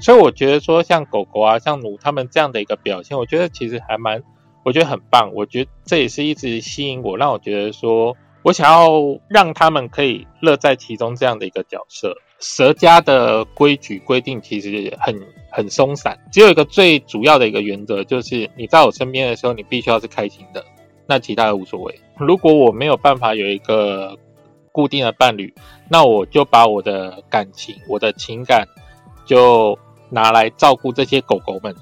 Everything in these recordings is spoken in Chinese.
所以我觉得说，像狗狗啊，像奴他们这样的一个表现，我觉得其实还蛮，我觉得很棒。我觉得这也是一直吸引我，让我觉得说我想要让他们可以乐在其中这样的一个角色。蛇家的规矩规定其实很很松散，只有一个最主要的一个原则，就是你在我身边的时候，你必须要是开心的，那其他的无所谓。如果我没有办法有一个固定的伴侣，那我就把我的感情、我的情感就拿来照顾这些狗狗们。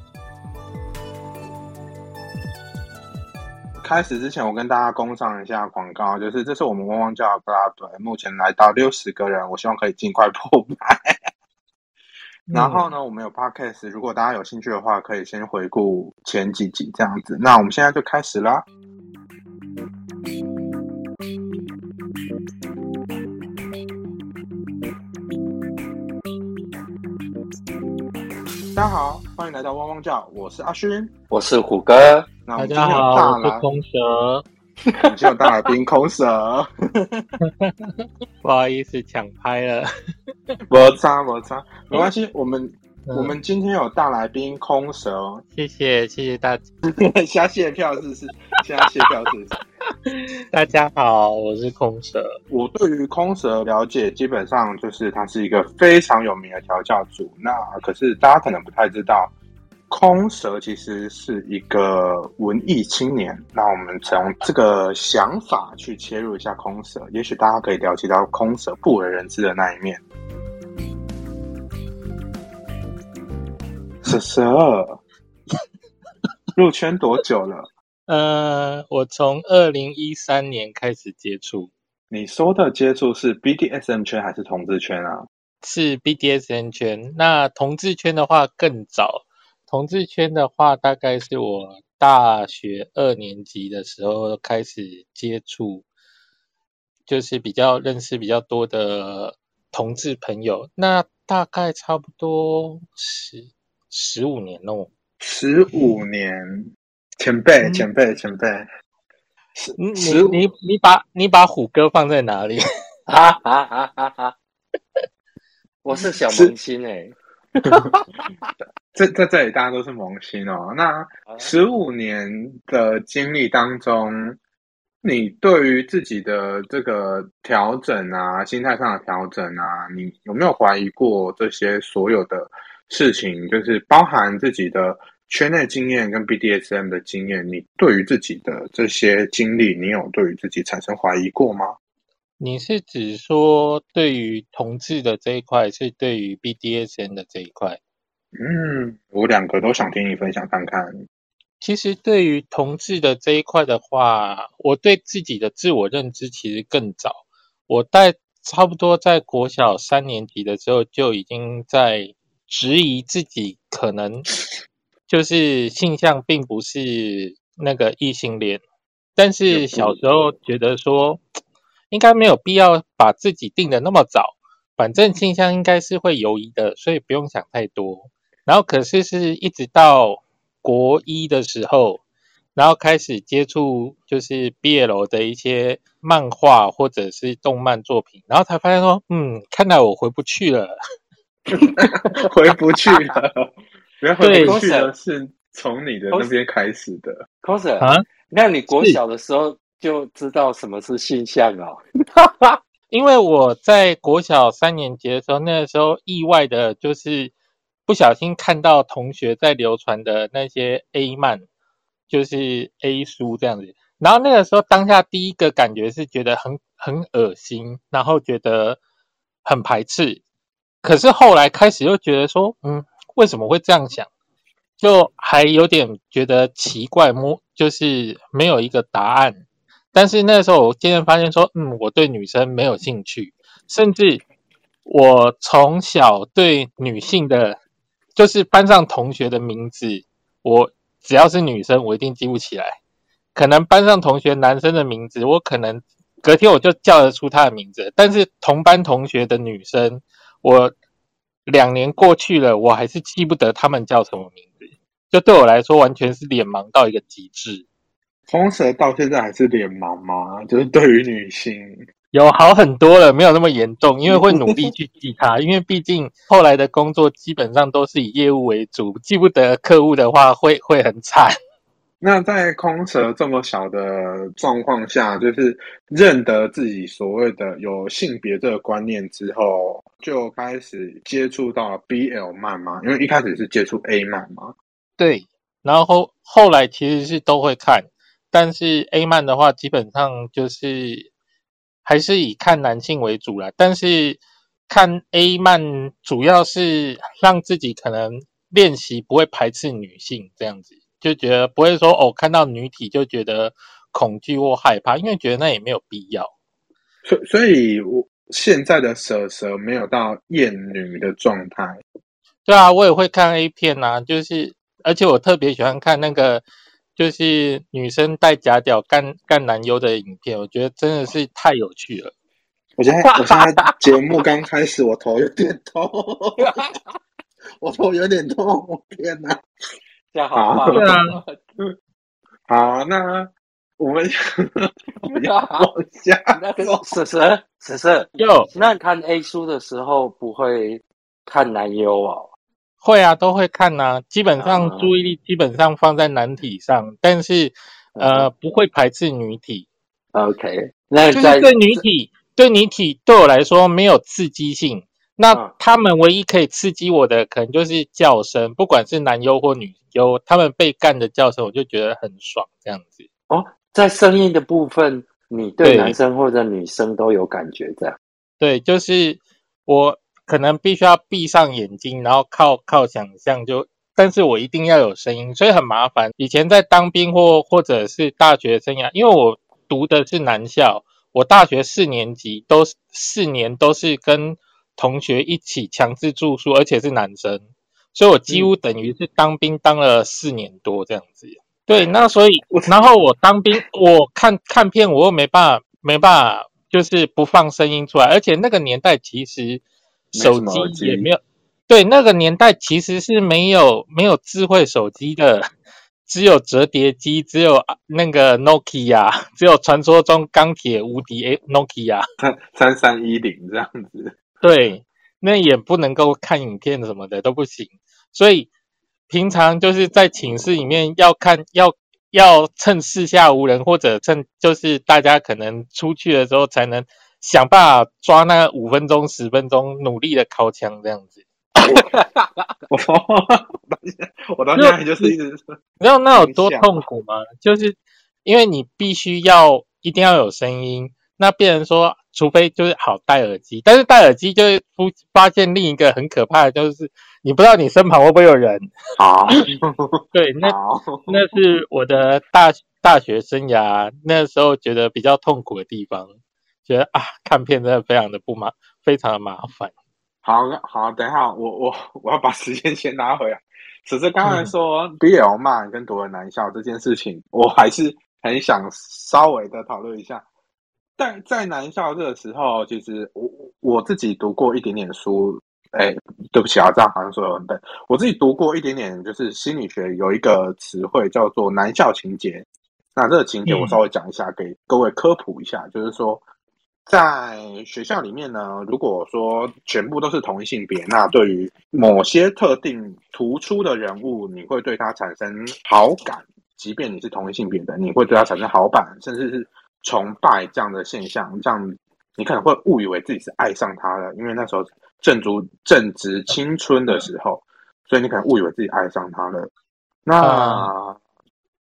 开始之前，我跟大家工上一下广告，就是这是我们汪汪叫的拉队，目前来到六十个人，我希望可以尽快破百。然后呢，我们有 podcast，如果大家有兴趣的话，可以先回顾前几集这样子。那我们现在就开始啦。大家好，欢迎来到汪汪叫，我是阿勋，我是虎哥。那我大们今天有家好，大来，我是空蛇，我们今天有大来宾空蛇，不好意思抢拍了。摩擦摩擦，没关系，我们、嗯。我们今天有大来宾空蛇，谢谢谢谢大家。瞎谢票是不是？瞎谢票是不是？大家好，我是空蛇。我对于空蛇了解，基本上就是他是一个非常有名的调教组。那可是大家可能不太知道，空蛇其实是一个文艺青年。那我们从这个想法去切入一下空蛇，也许大家可以了解到空蛇不为人知的那一面。蛇蛇入圈多久了？呃，我从二零一三年开始接触，你说的接触是 BDSM 圈还是同志圈啊？是 BDSM 圈。那同志圈的话更早，同志圈的话大概是我大学二年级的时候开始接触，就是比较认识比较多的同志朋友。那大概差不多十十五年哦。十五年，前辈，嗯前辈，前辈，十你十你你你把你把虎哥放在哪里？哈哈哈哈哈！我是小萌新哎、在在这里大家都是萌新哦。那十五年的经历当中，你对于自己的这个调整啊，心态上的调整啊，你有没有怀疑过这些所有的事情？就是包含自己的圈内经验跟 BDSM 的经验，你对于自己的这些经历，你有对于自己产生怀疑过吗？你是指说对于同志的这一块，是对于 BDSN 的这一块？嗯，我两个都想听你分享看看。其实对于同志的这一块的话，我对自己的自我认知其实更早。我在差不多在国小三年级的时候，就已经在质疑自己可能就是性向并不是那个异性恋，但是小时候觉得说，应该没有必要把自己定的那么早，反正性向应该是会游移的，所以不用想太多。然后可是是一直到国一的时候，然后开始接触就是 BL 的一些漫画或者是动漫作品，然后才发现说，嗯，看来我回不去了。回不去了，对不去了，是从你的那边开始的。coser 啊那你国小的时候就知道什么是性向哦？因为我在国小三年级的时候，那个时候意外的就是不小心看到同学在流传的那些 A 漫，就是 A 书这样子。然后那个时候当下第一个感觉是觉得很很恶心，然后觉得很排斥。可是后来开始又觉得说，嗯，为什么会这样想？就还有点觉得奇怪，摸就是没有一个答案。但是那时候我渐渐发现说，嗯，我对女生没有兴趣，甚至我从小对女性的，就是班上同学的名字，我只要是女生，我一定记不起来。可能班上同学男生的名字，我可能隔天我就叫得出他的名字，但是同班同学的女生，我两年过去了，我还是记不得他们叫什么名字。就对我来说，完全是脸盲到一个极致。红蛇到现在还是脸盲吗？就是对于女性，有好很多了，没有那么严重，因为会努力 去记它，因为毕竟后来的工作基本上都是以业务为主，记不得客户的话会会很惨。那在空蛇这么小的状况下，就是认得自己所谓的有性别这个观念之后，就开始接触到 BL 漫嘛，因为一开始是接触 A 漫嘛。对，然后后来其实是都会看，但是 A 漫的话，基本上就是还是以看男性为主啦。但是看 A 漫主要是让自己可能练习不会排斥女性这样子。就觉得不会说哦，看到女体就觉得恐惧或害怕，因为觉得那也没有必要。所所以，我现在的蛇蛇没有到厌女的状态。对啊，我也会看 A 片啊，就是而且我特别喜欢看那个，就是女生戴假屌干干男优的影片，我觉得真的是太有趣了。我现在我现在节目刚开始，我头有点痛，我头有点痛，我天哪！好，对啊，好，那我们 往下。那个婶婶婶婶，有那看 A 书的时候不会看男优哦？会啊，都会看呐。基本上注意力基本上放在男体上，但是呃不会排斥女体。OK，那就是对女体对女体对我来说没有刺激性。那他们唯一可以刺激我的，可能就是叫声，不管是男优或女优，他们被干的叫声，我就觉得很爽，这样子。哦，在声音的部分，你对男生或者女生都有感觉，这样？对，就是我可能必须要闭上眼睛，然后靠靠想象，就，但是我一定要有声音，所以很麻烦。以前在当兵或或者是大学生涯，因为我读的是男校，我大学四年级都四年都是跟。同学一起强制住宿，而且是男生，所以我几乎等于是当兵当了四年多这样子。对，那所以然后我当兵，我看看片，我又没办法，没办法，就是不放声音出来。而且那个年代其实手机也没有，对，那个年代其实是没有没有智慧手机的，只有折叠机，只有那个 Nokia，只有传说中钢铁无敌 Nokia 三三三一零这样子。对，那也不能够看影片什么的都不行，所以平常就是在寝室里面要看，要要趁四下无人，或者趁就是大家可能出去的时候，才能想办法抓那五分钟、十分钟，努力的靠枪这样子。我我到现在就是一直，你知道那有多痛苦吗？就是因为你必须要一定要有声音。那别人说，除非就是好戴耳机，但是戴耳机就会发现另一个很可怕的，就是你不知道你身旁会不会有人。好，对，那那是我的大大学生涯那时候觉得比较痛苦的地方，觉得啊，看片真的非常的不麻，非常的麻烦。好，好，等一下，我 我我要把时间先拉回来。只是刚才说 BL 漫跟读了男校这件事情，我还是很想稍微的讨论一下。但在南校这个时候，其实我我自己读过一点点书，哎，对不起啊，这样好像说很笨。我自己读过一点点，就是心理学有一个词汇叫做男校情节。那这个情节我稍微讲一下，给各位科普一下，就是说，在学校里面呢，如果说全部都是同一性别，那对于某些特定突出的人物，你会对他产生好感，即便你是同一性别的，你会对他产生好感，甚至是。崇拜这样的现象，这样你可能会误以为自己是爱上他了，因为那时候正值正值青春的时候，所以你可能误以为自己爱上他了。那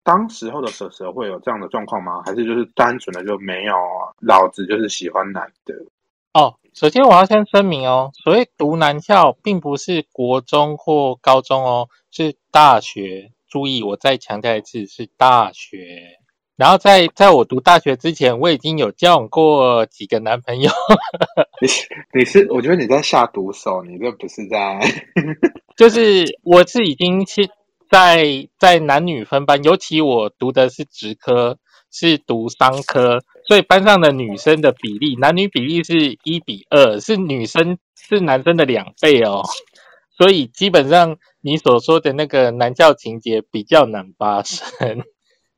当时候的蛇蛇会有这样的状况吗？还是就是单纯的就没有？老子就是喜欢男的。哦，首先我要先声明哦，所谓读男校，并不是国中或高中哦，是大学。注意，我再强调一次，是大学。然后在在我读大学之前，我已经有交往过几个男朋友。你 你是我觉得你在下毒手，你这不是在，就是我是已经是在在男女分班，尤其我读的是职科，是读商科，所以班上的女生的比例，男女比例是一比二，是女生是男生的两倍哦。所以基本上你所说的那个男教情节比较难发生。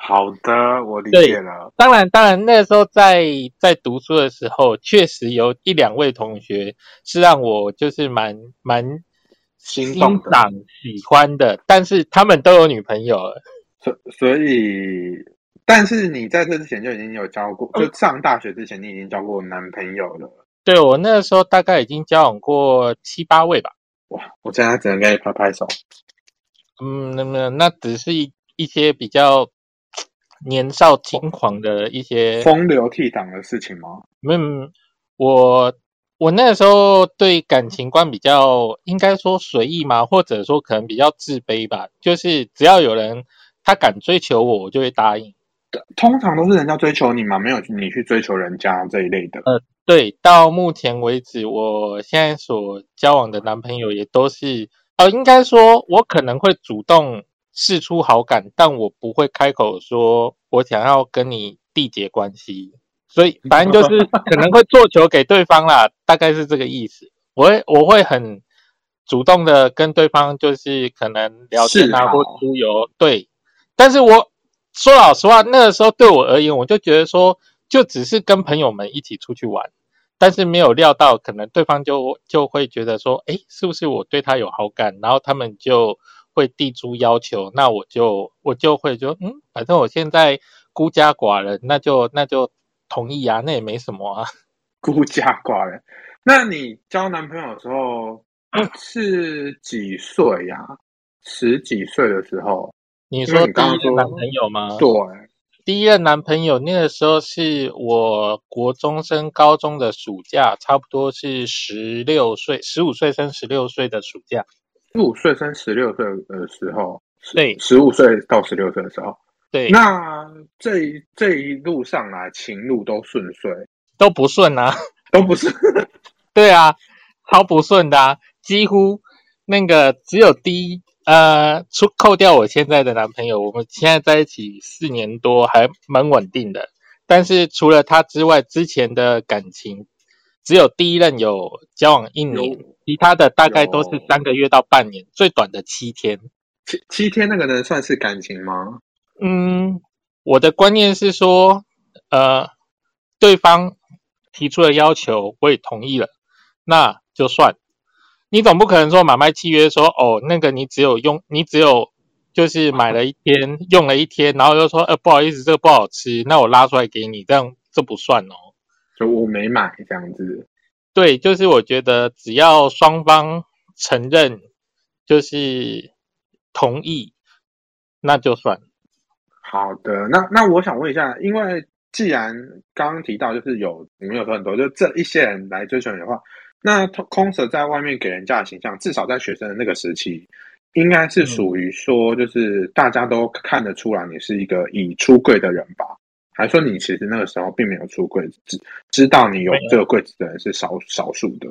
好的，我理解了。当然，当然，那时候在在读书的时候，确实有一两位同学是让我就是蛮蛮欣心动的赏、喜欢的，但是他们都有女朋友了。所所以，但是你在这之前就已经有交过，就上大学之前你已经交过男朋友了。对我那个时候大概已经交往过七八位吧。哇，我现在只能给你拍拍手。嗯，那么那只是一一些比较年少轻狂的一些风流倜傥的事情吗？嗯，我我那个时候对感情观比较应该说随意嘛，或者说可能比较自卑吧。就是只要有人他敢追求我，我就会答应。通常都是人家追求你嘛，没有你去追求人家这一类的。呃对，到目前为止，我现在所交往的男朋友也都是，呃，应该说，我可能会主动示出好感，但我不会开口说我想要跟你缔结关系。所以，反正就是 可能会做球给对方啦，大概是这个意思。我会我会很主动的跟对方，就是可能聊天啊，或出游，对。但是我说老实话，那个时候对我而言，我就觉得说，就只是跟朋友们一起出去玩，但是没有料到，可能对方就就会觉得说，哎，是不是我对他有好感？然后他们就会递出要求，那我就我就会就，嗯，反正我现在孤家寡人，那就那就同意啊，那也没什么啊。孤家寡人。那你交男朋友的时候 是几岁呀、十几岁的时候？你说 第一任男朋友吗？对，第一任男朋友那个时候是我国中升高中的暑假，差不多是十六岁，十五岁升十六岁的暑假。十五岁升十六岁的时候，对十五岁到十六岁的时候，对，那这一这一路上来情路都顺遂，都不顺啊。都不是 对啊，超不顺的、啊，几乎那个只有第一呃，除扣掉我现在的男朋友，我们现在在一起四年多，还蛮稳定的。但是除了他之外，之前的感情只有第一任有交往一年，其他的大概都是有三个月到半年，最短的七天。七七天那个能算是感情吗？嗯，我的观念是说，呃，对方提出了要求，我也同意了，那就算。你总不可能说买卖契约说，哦，那个你只有用，你只有就是买了一天，用了一天，然后又说，呃，不好意思，这个不好吃，那我拉出来给你，这样这不算哦。就我没买这样子，对，就是我觉得只要双方承认，就是同意，那就算。好的，那那我想问一下，因为既然刚刚提到就是有你们有说很多，就这一些人来追求你的话，那空手在外面给人家的形象，至少在学生的那个时期，应该是属于说，就是大家都看得出来你是一个已出柜的人吧？还是说你其实那个时候并没有出柜，知知道你有这个柜子的人是少少数的？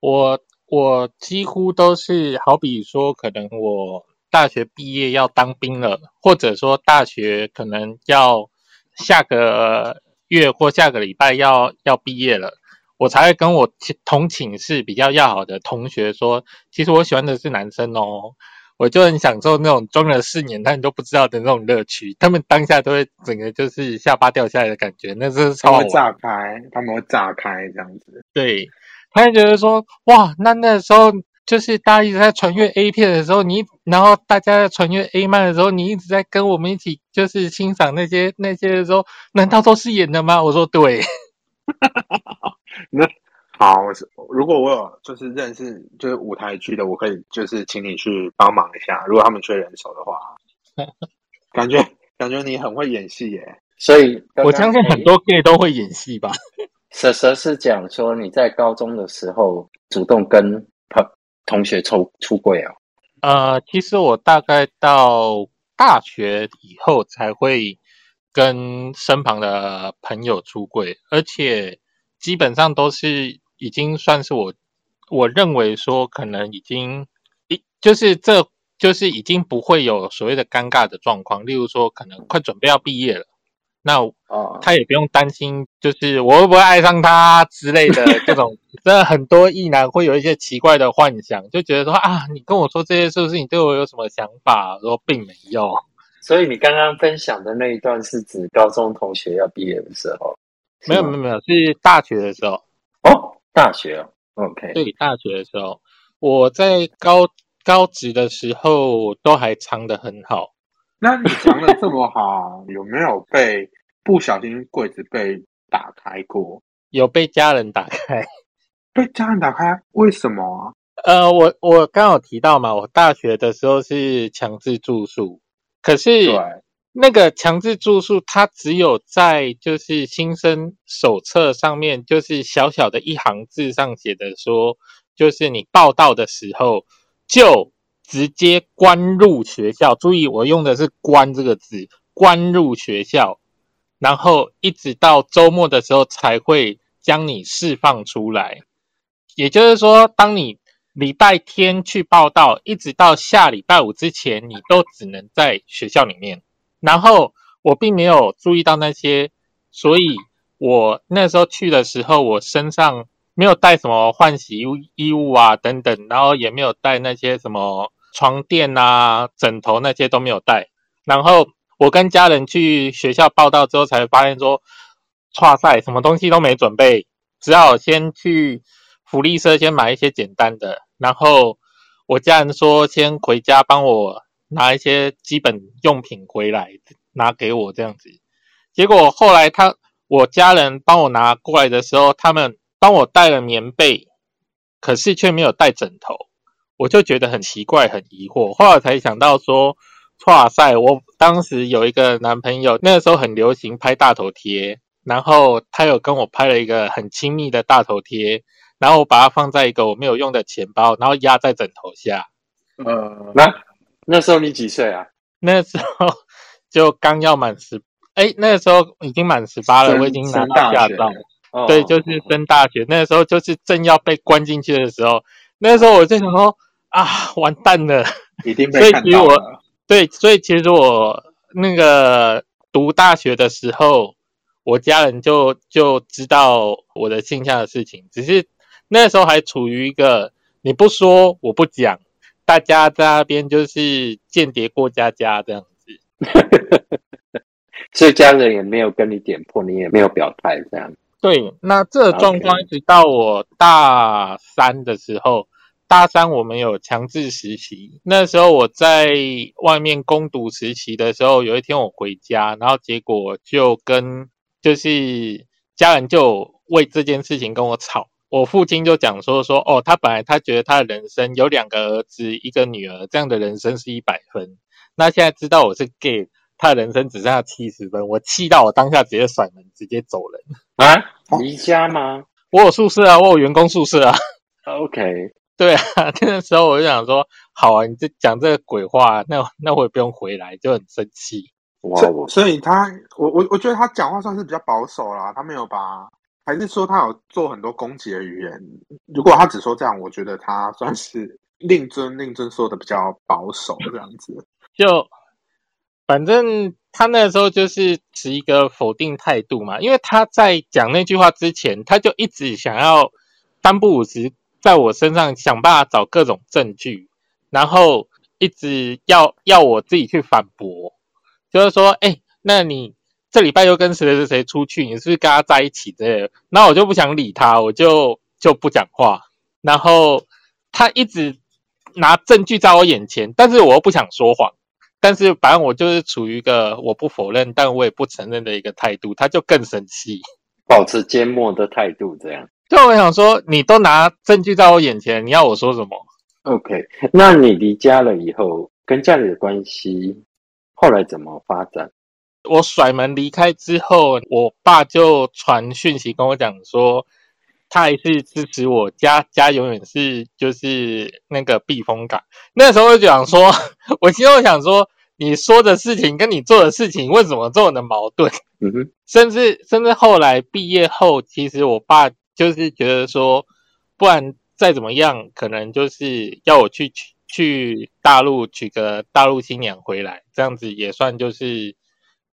我我几乎都是，好比说，可能我大学毕业要当兵了，或者说大学可能要下个月或下个礼拜要要毕业了，我才会跟我同寝室比较要好的同学说，其实我喜欢的是男生哦。我就很享受那种装了四年但你都不知道的那种乐趣，他们当下都会整个就是下巴掉下来的感觉，那是超。他们会炸开，他们会炸开这样子。对，他就觉得说，哇，那那时候就是大家一直在传阅 A 片的时候，你然后大家在传阅 A 漫的时候，你一直在跟我们一起就是欣赏那些那些的时候，难道都是演的吗？我说对，那好，我是如果我有就是认识就是舞台剧的，我可以就是请你去帮忙一下，如果他们缺人手的话，感觉感觉你很会演戏耶。所以刚刚我相信很多 gay 都会演戏吧。蛇蛇是讲说你在高中的时候主动跟朋同学出出柜啊？呃，其实我大概到大学以后才会跟身旁的朋友出柜，而且基本上都是已经算是我我认为说可能已经一就是这就是已经不会有所谓的尴尬的状况，例如说可能快准备要毕业了，那哦，他也不用担心，就是我会不会爱上他之类的这种，真的很多异男会有一些奇怪的幻想，就觉得说啊，你跟我说这些是不是你对我有什么想法？说并没有，所以你刚刚分享的那一段是指高中同学要毕业的时候？没有没有没有，是大学的时候。哦，大学哦，OK。对，大学的时候，我在高高职的时候都还藏得很好。那你藏的这么好，有没有被不小心柜子被打开过？有被家人打开。被家人打开？为什么啊？呃，我我刚有提到嘛，我大学的时候是强制住宿，可是对，那个强制住宿，它只有在就是新生手册上面，就是小小的一行字上写的说，就是你报到的时候就直接关入学校。注意，我用的是“关”这个字，关入学校，然后一直到周末的时候才会将你释放出来。也就是说，当你礼拜天去报到，一直到下礼拜五之前，你都只能在学校里面。然后我并没有注意到那些，所以我那时候去的时候，我身上没有带什么换洗衣物啊等等，然后也没有带那些什么床垫啊、枕头那些都没有带。然后我跟家人去学校报到之后，才发现说，哇塞，什么东西都没准备，只好先去。福利社先买一些简单的，然后我家人说先回家帮我拿一些基本用品回来拿给我这样子。结果后来他我家人帮我拿过来的时候，他们帮我带了棉被，可是却没有带枕头，我就觉得很奇怪很疑惑。后来才想到说，哇塞，我当时有一个男朋友，那个时候很流行拍大头贴，然后他有跟我拍了一个很亲密的大头贴。然后我把它放在一个我没有用的钱包，然后压在枕头下。呃，那那时候你几岁啊？那时候就刚要满十，哎，那个时候已经满十八了，我已经拿到驾照。对，就是升大学，那个时候就是正要被关进去的时候。那个时候我就想说啊，完蛋了，一定被看到了。对，所以其实我那个读大学的时候，我家人就就知道我的性向的事情，只是。那时候还处于一个你不说我不讲，大家在那边就是间谍过家家这样子，所以家人也没有跟你点破，你也没有表态这样。对，那这个状况一直到我大三的时候，大三我们有强制实习，那时候我在外面攻读实习的时候，有一天我回家，然后结果就跟就是家人就为这件事情跟我吵。我父亲就讲说说哦，他本来他觉得他的人生有两个儿子一个女儿，这样的人生是一百分。那现在知道我是 gay，他的人生只剩下七十分。我气到我当下直接甩门，直接走人啊！离家吗？我有宿舍啊，我有员工宿舍啊。OK，对啊，那个时候我就想说，好啊，你这讲这个鬼话，那那我也不用回来，就很生气。哇，所以他，我我我觉得他讲话算是比较保守啦，他没有把。还是说他有做很多攻击的语言？如果他只说这样，我觉得他算是令尊令尊说的比较保守这样子。就反正他那时候就是持一个否定态度嘛，因为他在讲那句话之前，他就一直想要三不五时在我身上想办法找各种证据，然后一直要要我自己去反驳，就是说，哎，那你。这礼拜又跟谁谁谁出去？你是不是跟他在一起之类的？那我就不想理他，我就就不讲话。然后他一直拿证据在我眼前，但是我又不想说谎。但是反正我就是处于一个我不否认，但我也不承认的一个态度，他就更生气，保持缄默的态度，这样。就我想说，你都拿证据在我眼前，你要我说什么？OK，那你离家了以后，跟家里的关系后来怎么发展？我甩门离开之后，我爸就传讯息跟我讲说，他还是支持我，家家永远是就是那个避风港。那时候就想说，我心中想说，你说的事情跟你做的事情为什么这么的矛盾？嗯哼，甚至甚至后来毕业后，其实我爸就是觉得说，不然再怎么样，可能就是要我去去去大陆娶个大陆新娘回来，这样子也算就是。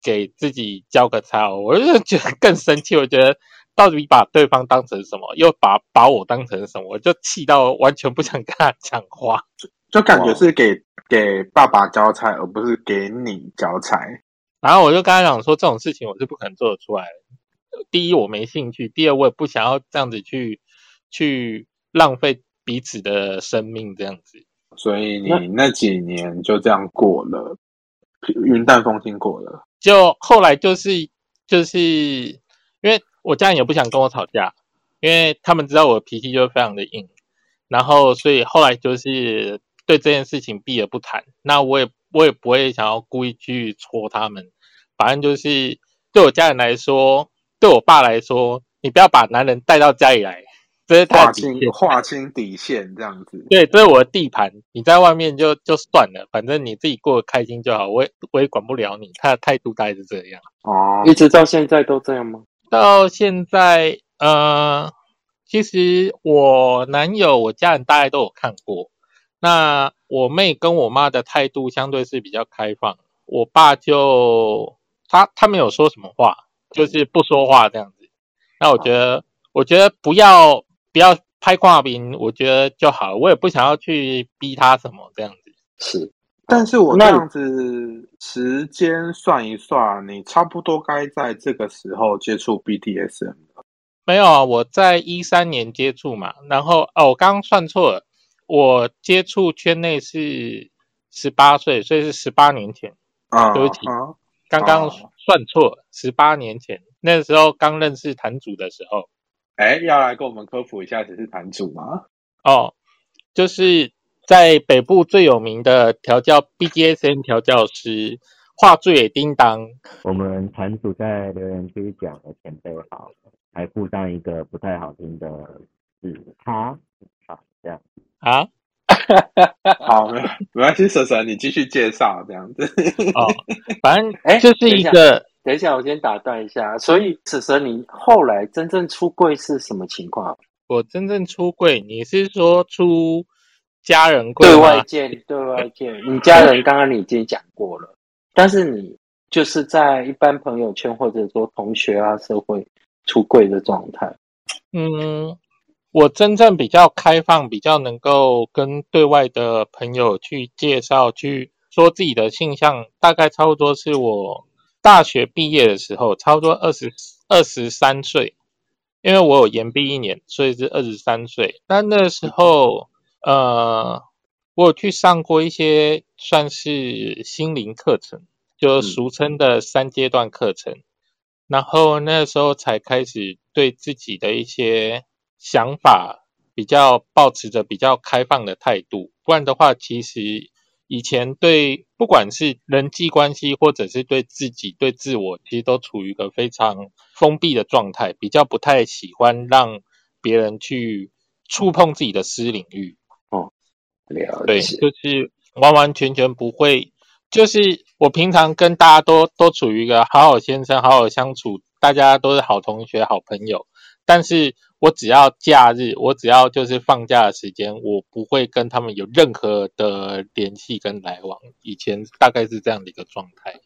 给自己交个差，我就觉得更生气。我觉得到底把对方当成什么，又把把我当成什么，我就气到完全不想跟他讲话。就感觉是给给爸爸交差，而不是给你交差。然后我就跟他讲说，这种事情我是不可能做得出来的。第一，我没兴趣；第二，我也不想要这样子去去浪费彼此的生命，这样子。所以你那几年就这样过了，云淡风轻过了。就后来就是就是因为我家人也不想跟我吵架，因为他们知道我脾气就非常的硬，然后所以后来就是对这件事情避而不谈。那我也我也不会想要故意去戳他们，反正就是对我家人来说，对我爸来说，你不要把男人带到家里来。这是划清划清底线这样子，对，这是我的地盘，你在外面就就算了，反正你自己过得开心就好，我也我也管不了你。他的态度大概是这样哦，一直到现在都这样吗？到现在，呃，其实我男友、我家人大概都有看过。那我妹跟我妈的态度相对是比较开放，我爸就他他没有说什么话，就是不说话这样子。那我觉得，我觉得不要。不要拍挂名，我觉得就好。我也不想要去逼他什么这样子。是，但是我这样子时间算一算，你差不多该在这个时候接触 BDSM 了。没有啊，我在一三年接触嘛。然后哦，我刚刚算错了，我接触圈内是十八岁，所以是十八年前。啊，对不起，刚刚算错，十八年前那时候刚认识坛主的时候。哎，要来跟我们科普一下谁是坛主吗？哦，就是在北部最有名的调教 BGSN 调教师画最叮当。我们坛主在留言区讲了前辈好，还附上一个不太好听的字，他好这样啊，好，没没关系，婶婶你继续介绍这样子。哦，反正 哎，就是一个。等一下，我先打断一下。所以，此时你后来真正出柜是什么情况？我真正出柜，你是说出家人柜对外见，对外见。你家人刚刚你已经讲过了，但是你就是在一般朋友圈或者说同学啊、社会出柜的状态。嗯，我真正比较开放，比较能够跟对外的朋友去介绍、去说自己的性向，大概差不多是我。大学毕业的时候，差不多二十二十三岁，因为我有延毕一年，所以是二十三岁。但那时候，呃，我有去上过一些算是心灵课程，就俗称的三阶段课程。然后那时候才开始对自己的一些想法比较保持着比较开放的态度。不然的话，其实。以前对不管是人际关系，或者是对自己、对自我，其实都处于一个非常封闭的状态，比较不太喜欢让别人去触碰自己的私领域。哦，了解，对，就是完完全全不会。就是我平常跟大家都都处于一个好好先生、好好相处，大家都是好同学、好朋友，但是。我只要假日，我只要就是放假的时间，我不会跟他们有任何的联系跟来往。以前大概是这样的一个状态，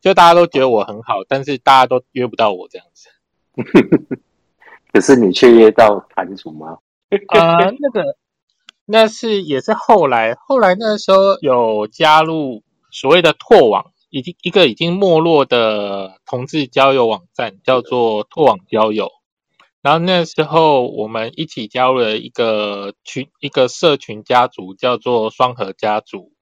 就大家都觉得我很好，但是大家都约不到我这样子。可是你却约到坛主吗？啊，那个那是也是后来，后来那时候有加入所谓的拓网，已经一个已经没落的同志交友网站，叫做拓网交友。然后那时候我们一起加入了一个群，一个社群家族，叫做双核家族。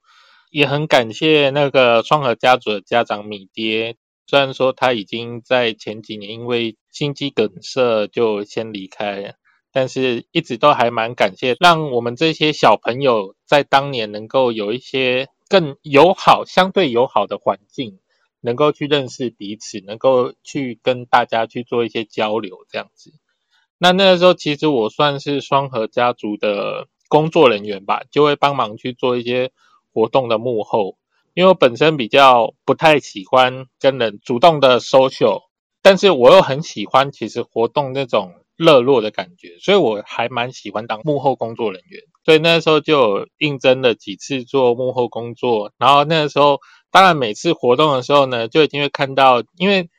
也很感谢那个双核家族的家长米爹，虽然说他已经在前几年因为心肌梗塞就先离开，但是一直都还蛮感谢，让我们这些小朋友在当年能够有一些更友好、相对友好的环境，能够去认识彼此，能够去跟大家去做一些交流，这样子。那那个时候，其实我算是双河家族的工作人员吧，就会帮忙去做一些活动的幕后。因为我本身比较不太喜欢跟人主动的 social，但是我又很喜欢其实活动那种热络的感觉，所以我还蛮喜欢当幕后工作人员。所以那时候就应征了几次做幕后工作，然后那个时候，当然每次活动的时候呢，就已经会看到，因为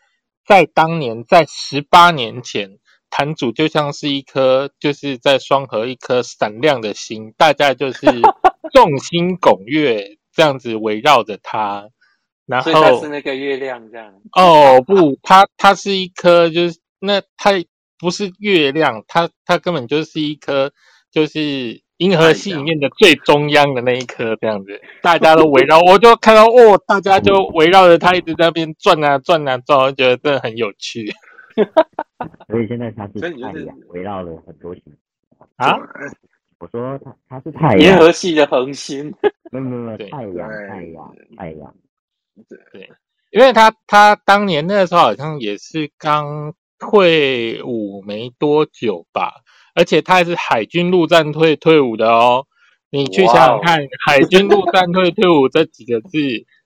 在当年，在十八年前。坛主就像是一颗，就是在双河一颗闪亮的星，大家就是 众星拱月这样子围绕着他，然所以它后是那个月亮这样。哦不，它它是一颗就是那它不是月亮，它它根本就是一颗就是银河系里面的最中央的那一颗这样子，大家都围绕，我就看到哦，大家就围绕着它一直在那边转啊转啊转，我觉得真的很有趣 所以现在他是所以你就是太阳围绕了很多星。啊。我说他他是太阳银，河系的恒星，没有没有没有对太阳太阳太阳，对因为他他当年那个时候好像也是刚退伍没多久吧，而且他还是海军陆战队退伍的哦。你去想想看，海军陆战队退伍这几个字，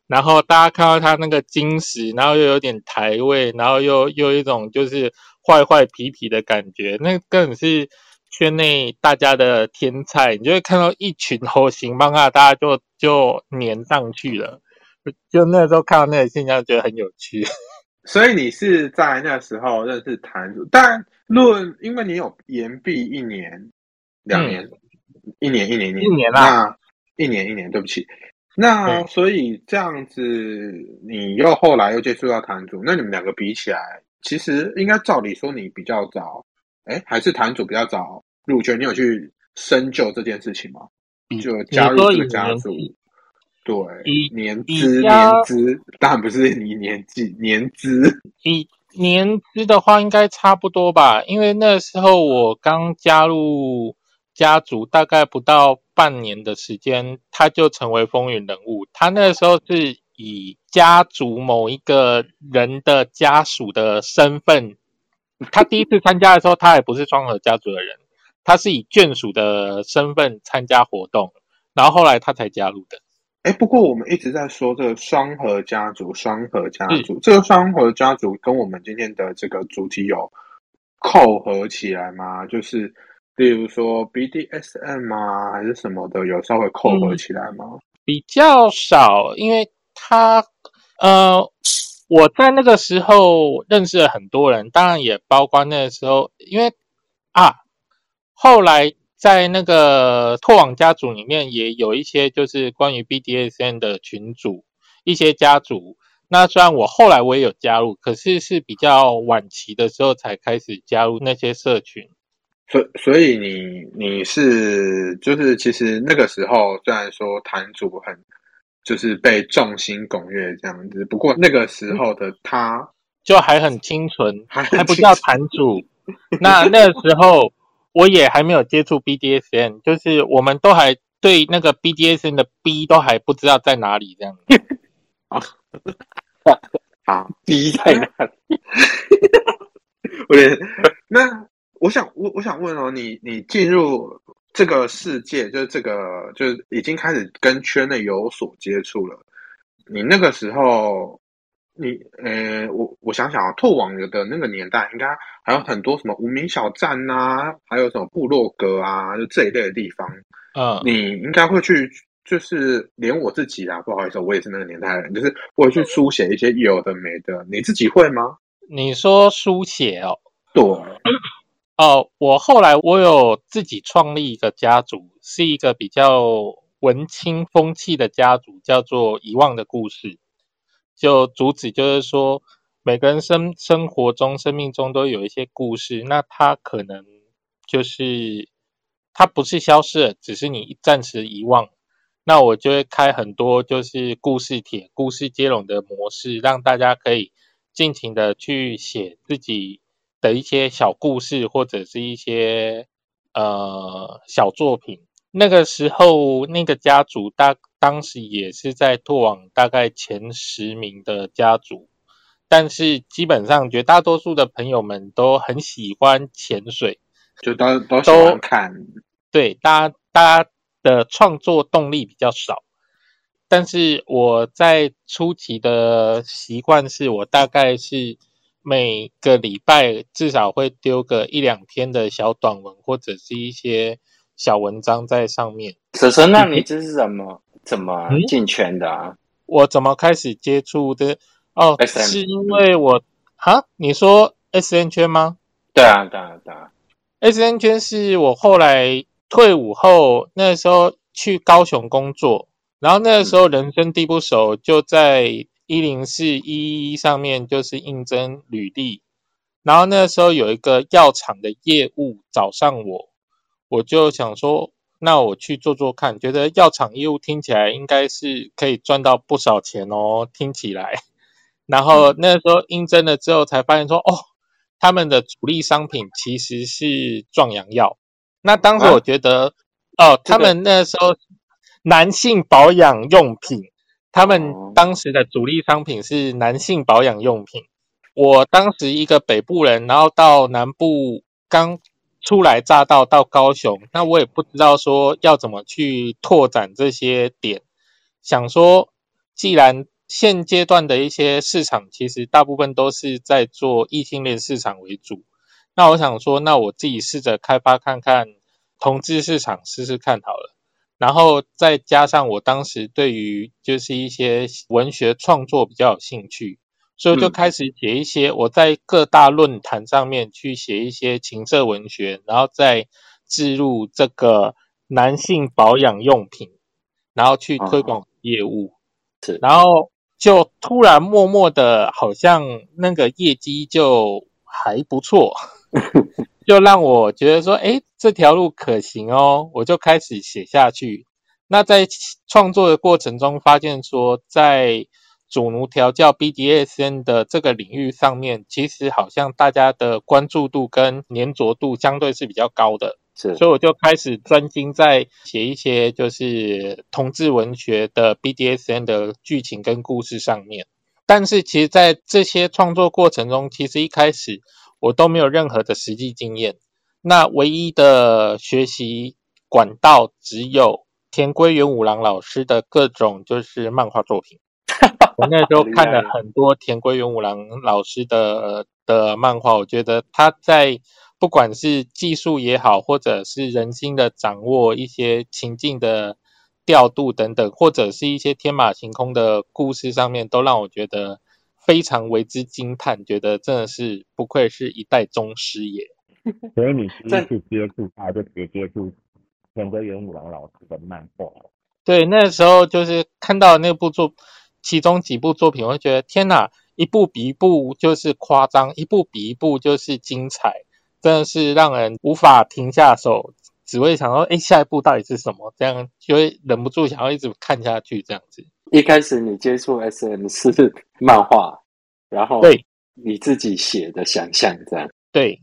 然后大家看到他那个金石，然后又有点台味，然后又又一种就是坏坏皮皮的感觉，那更是圈内大家的天菜。你就会看到一群猴形漫画，大家就就粘上去了。就那时候看到那个现象，觉得很有趣。所以你是在那时候认识坛主，但论因为你有延毕一年、两年、一年、一年、一年啦一年一年，对不起。那所以这样子，你又后来又接触到坛主，那你们两个比起来，其实应该照理说你比较早，哎，还是坛主比较早入圈？你有去深究这件事情吗？就加入这个家族对年资年资，当然不是你年纪 年资。以年资的话，应该差不多吧，因为那时候我刚加入家族，大概不到半年的时间，他就成为风云人物。他那时候是以家族某一个人的家属的身份，他第一次参加的时候，他也不是双河家族的人，他是以眷属的身份参加活动，然后后来他才加入的。哎，不过我们一直在说这个双核家族，双核家族，这个双核家族跟我们今天的这个主题有扣合起来吗？就是例如说 BDSM 啊，还是什么的，有稍微扣合起来吗？比较少，因为他呃，我在那个时候认识了很多人，当然也包括那个时候，因为啊，后来在那个拓网家族里面也有一些就是关于 BDSN 的群组，一些家族。那虽然我后来我也有加入，可是是比较晚期的时候才开始加入那些社群。所所以你你是就是其实那个时候虽然说坛主很就是被众星拱月这样子，不过那个时候的他就还很清纯，还很还不叫坛主。那那个时候我也还没有接触 BDSN，就是我们都还对那个 BDSN 的 B 都还不知道在哪里这样。子。啊，B 在哪里。我的那我想我我想问哦，你你进入这个世界，就是这个就是已经开始跟圈内有所接触了。你那个时候，你呃，我我想想啊，拓网的那个年代，应该还有很多什么无名小站呐、还有什么部落格啊，就这一类的地方，嗯，你应该会去。就是连我自己啊，不好意思，我也是那个年代的人，就是我会去书写一些有的没的。你自己会吗？你说书写哦，对，哦，我后来我有自己创立一个家族，是一个比较文青风气的家族，叫做遗忘的故事。就主旨就是说，每个人生生活中、生命中都有一些故事，那他可能就是他不是消失了，只是你暂时遗忘。那我就会开很多就是故事帖、故事接龙的模式，让大家可以尽情的去写自己的一些小故事，或者是一些呃小作品。那个时候，那个家族大当时也是在拓网大概前十名的家族，但是基本上绝大多数的朋友们都很喜欢潜水，就都都喜欢看。对，大家大家的创作动力比较少。但是我在初期的习惯是我大概是每个礼拜至少会丢个一两篇的小短文或者是一些小文章在上面。婶婶，那你这是怎么怎么嗯进圈的啊？我怎么开始接触的？哦，SM 是因为我哈，你说 S N 圈吗对啊，对啊，对啊。？S N 圈是我后来退伍后那时候去高雄工作，然后那个时候人生地不熟，就在一零四一一上面就是应征履历，然后那个时候有一个药厂的业务找上我，我就想说，那我去做做看，觉得药厂业务听起来应该是可以赚到不少钱哦，听起来。然后那时候应征了之后，才发现说，哦，他们的主力商品其实是壮阳药。那当时我觉得，哦，他们那时候男性保养用品，他们当时的主力商品是男性保养用品。我当时一个北部人，然后到南部刚初来乍到到高雄，那我也不知道说要怎么去拓展这些点，想说既然。现阶段的一些市场，其实大部分都是在做异性恋市场为主。那我想说，那我自己试着开发看看同志市场试试看好了。然后再加上我当时对于就是一些文学创作比较有兴趣，所以就开始写一些我在各大论坛上面去写一些情色文学，然后再置入这个男性保养用品，然后去推广业务。是，然后。就突然默默的，好像那个业绩就还不错，就让我觉得说，哎，这条路可行哦，我就开始写下去。那在创作的过程中，发现说，在主奴调教 BDSN 的这个领域上面，其实好像大家的关注度跟粘着度相对是比较高的。是，所以我就开始专心在写一些就是同志文学的 BDSN 的剧情跟故事上面。但是其实，在这些创作过程中，其实一开始我都没有任何的实际经验。那唯一的学习管道只有田归元五郎老师的各种就是漫画作品。我那时候看了很多田归元五郎老师的的漫画，我觉得他在。不管是技术也好，或者是人心的掌握，一些情境的调度等等，或者是一些天马行空的故事上面，都让我觉得非常为之惊叹，觉得真的是不愧是一代宗师也。所以你第一次接触他，就直接接触田归元五郎老师的漫画。对，那时候就是看到那部作，其中几部作品，我会觉得天哪，一部比一部就是夸张，一部比一部就是精彩。真的是让人无法停下手，只会想说：“哎，下一步到底是什么？”这样就会忍不住想要一直看下去。这样子，一开始你接触 S M 是漫画，然后对你自己写的想象这样。对，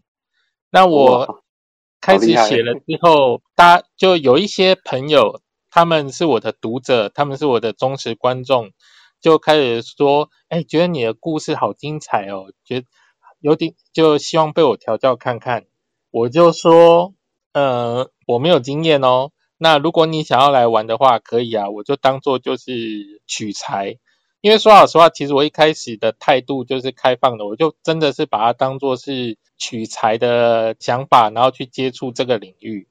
那我开始写了之后，大家就有一些朋友，他们是我的读者，他们是我的忠实观众，就开始说：“哎，觉得你的故事好精彩哦，觉得。”有点就希望被我调教看看，我就说，呃，我没有经验哦。那如果你想要来玩的话，可以啊，我就当做就是取材。因为说老实话，其实我一开始的态度就是开放的，我就真的是把它当做是取材的想法，然后去接触这个领域。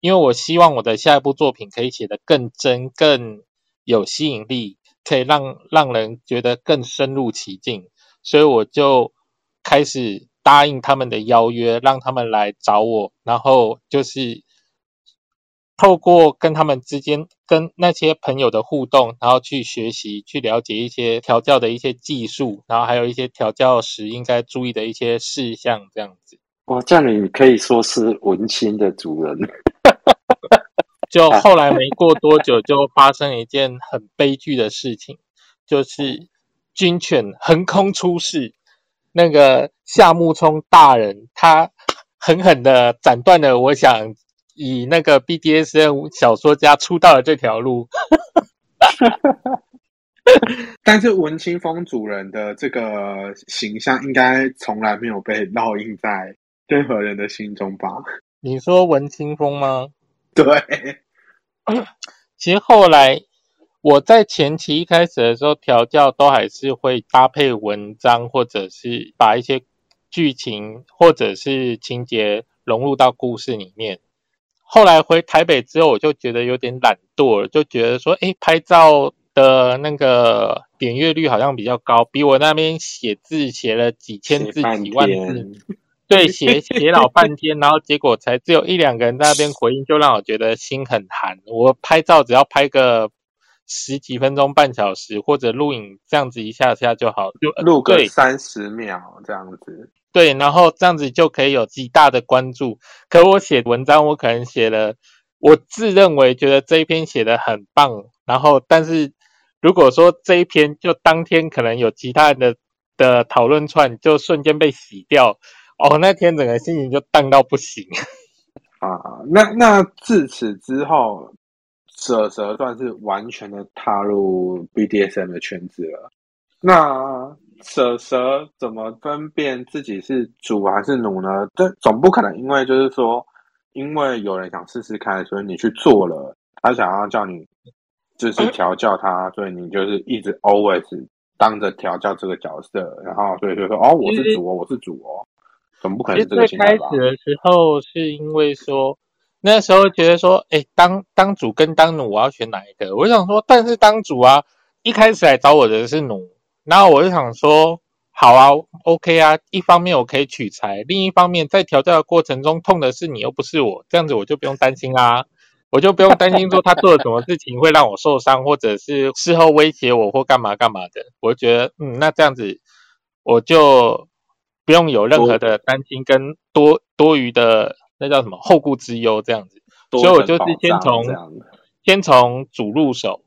因为我希望我的下一部作品可以写得更真、更有吸引力，可以让让人觉得更深入其境，所以我就。开始答应他们的邀约，让他们来找我，然后就是透过跟他们之间跟那些朋友的互动，然后去学习、去了解一些调教的一些技术，然后还有一些调教时应该注意的一些事项，这样子。哇，这样你可以说是文青的主人。就后来没过多久，就发生一件很悲剧的事情，就是军犬横空出世。那个夏目聪大人，他狠狠的斩断了我想以那个 BDSM 小说家出道的这条路。但是文清风主人的这个形象，应该从来没有被烙印在任何人的心中吧？你说文清风吗？对，其实后来。我在前期一开始的时候调教都还是会搭配文章，或者是把一些剧情或者是情节融入到故事里面。后来回台北之后，我就觉得有点懒惰了，就觉得说，哎，拍照的那个点阅率好像比较高，比我那边写字写了几千字、几万字，对，写 写老半天，然后结果才只有一两个人在那边回应，就让我觉得心很寒。我拍照只要拍个十几分钟、半小时，或者录影这样子一下下就好，就录个三十秒这样子。对，然后这样子就可以有极大的关注。可我写文章，我可能写了，我自认为觉得这一篇写的很棒，然后但是如果说这一篇就当天可能有其他人的的讨论串，就瞬间被洗掉，哦，那天整个心情就荡到不行。啊，那那自此之后，蛇蛇算是完全的踏入 BDSM 的圈子了。那蛇蛇怎么分辨自己是主还是奴呢？这总不可能因为就是说，因为有人想试试看，所以你去做了，他想要叫你就是调教他，所以你就是一直 always 当着调教这个角色，然后所以就说哦，我是主哦，我是主哦，总不可能是这个其实最开？始的时候是因为说，那时候觉得说，哎，当当主跟当奴，我要选哪一个？我想说，但是当主啊，一开始来找我的是奴，然后我就想说，好啊，OK 啊，一方面我可以取材，另一方面在调教的过程中痛的是你，又不是我，这样子我就不用担心啦。我就不用担心说他做了什么事情会让我受伤，或者是事后威胁我或干嘛干嘛的。我就觉得，嗯，那这样子我就不用有任何的担心跟多多余的那叫什么后顾之忧这样子。所以我就是先从先从主入手，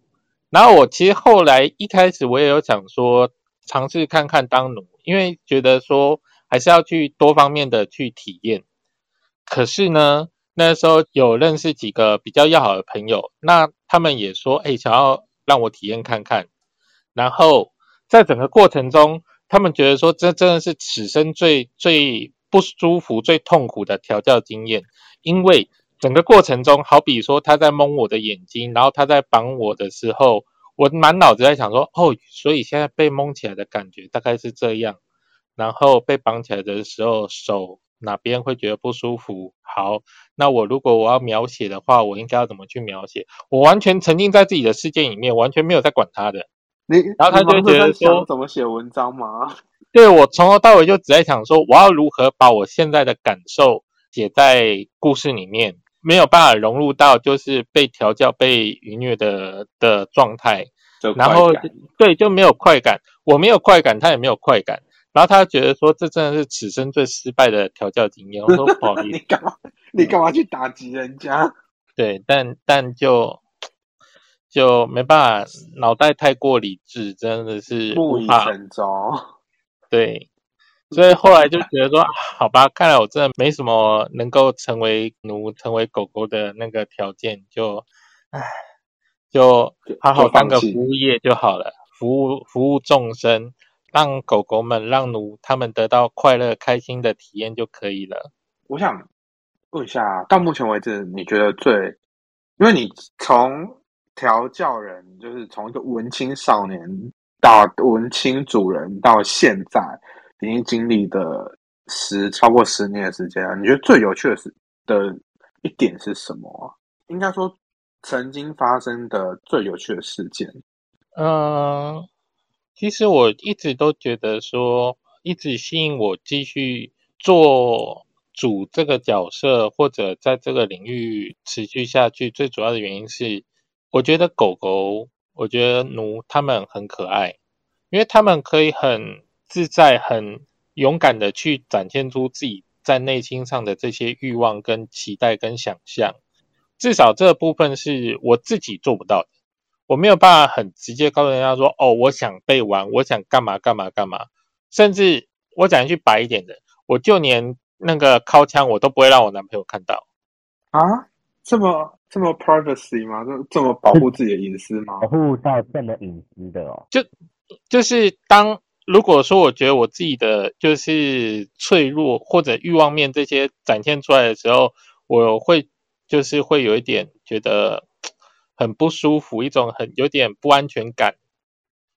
然后我其实后来一开始我也有想说尝试看看当奴，因为觉得说还是要去多方面的去体验。可是呢，那时候有认识几个比较要好的朋友，那他们也说，哎，想要让我体验看看。然后在整个过程中，他们觉得说，这真的是此生最最不舒服、最痛苦的调教经验，因为整个过程中，好比说他在蒙我的眼睛，然后他在绑我的时候，我满脑子在想说，哦，所以现在被蒙起来的感觉大概是这样，然后被绑起来的时候，手哪边会觉得不舒服？好，那我如果我要描写的话，我应该要怎么去描写？我完全沉浸在自己的世界里面，完全没有在管他的。你然后他就觉得说怎么写文章吗？对我从头到尾就只在想说，我要如何把我现在的感受写在故事里面，没有办法融入到就是被调教、被愉虐的的状态，然后对就没有快感，我没有快感，他也没有快感，然后他觉得说这真的是此生最失败的调教经验。我说 不好意思，你干嘛？你干嘛去打击人家？对，但但就就没办法，脑袋太过理智，真的是木已成舟。对，所以后来就觉得说，啊好吧，看来我真的没什么能够成为奴、成为狗狗的那个条件，就，唉，就就好好当个服务业就好了，服务服务众生，让狗狗们、让奴他们得到快乐、开心的体验就可以了。我想问一下，到目前为止，你觉得最，因为你从调教人，就是从一个文青少年到文青主人，到现在已经经历的十超过十年的时间了，你觉得最有趣的是的一点是什么啊？应该说，曾经发生的最有趣的事件。嗯，其实我一直都觉得说，一直吸引我继续做主这个角色，或者在这个领域持续下去，最主要的原因是，我觉得狗狗，我觉得奴它们很可爱，因为它们可以很自在、很勇敢的去展现出自己在内心上的这些欲望、跟期待、跟想象。至少这部分是我自己做不到的。我没有办法很直接告诉人家说，哦，我想被玩，我想干嘛干嘛干嘛。甚至我讲一句白一点的，我就连那个靠枪我都不会让我男朋友看到。啊，这么这么 privacy 吗？这这么保护自己的隐私吗保？护到这么隐私的哦。就就是当如果说我觉得我自己的就是脆弱或者欲望面这些展现出来的时候，我会就是会有一点觉得很不舒服，一种很有点不安全感，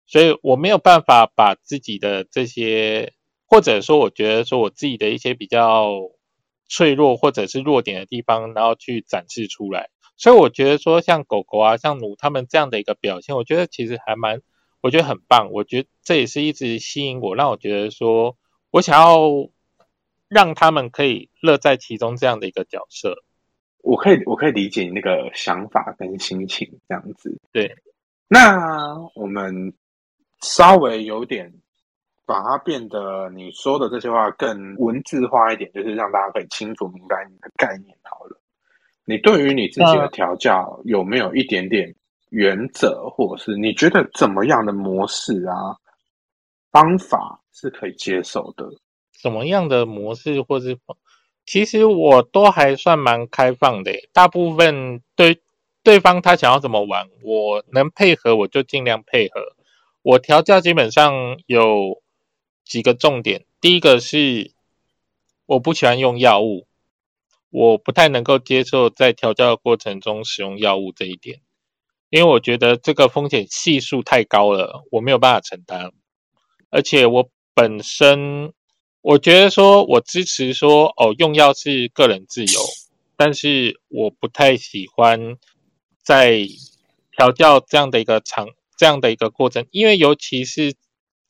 所以我没有办法把自己的这些，或者说我觉得说我自己的一些比较脆弱或者是弱点的地方，然后去展示出来。所以我觉得说像狗狗啊，像奴他们这样的一个表现，我觉得其实还蛮，我觉得很棒。我觉得这也是一直吸引我，让我觉得说我想要让他们可以乐在其中这样的一个角色。我可以，我可以理解你那个想法跟心情这样子。对，那我们稍微有点把它变得你说的这些话更文字化一点，就是让大家可以清楚明白你的概念好了。你对于你自己的调教有没有一点点原则，或者是你觉得怎么样的模式啊方法是可以接受的？什么样的模式，或是其实我都还算蛮开放的，大部分对对方他想要怎么玩，我能配合我就尽量配合。我调教基本上有几个重点，第一个是我不喜欢用药物。我不太能够接受在调教的过程中使用药物这一点，因为我觉得这个风险系数太高了，我没有办法承担。而且我本身，我觉得说我支持说哦，用药是个人自由，但是我不太喜欢在调教这样的一个场这样的一个过程，因为尤其是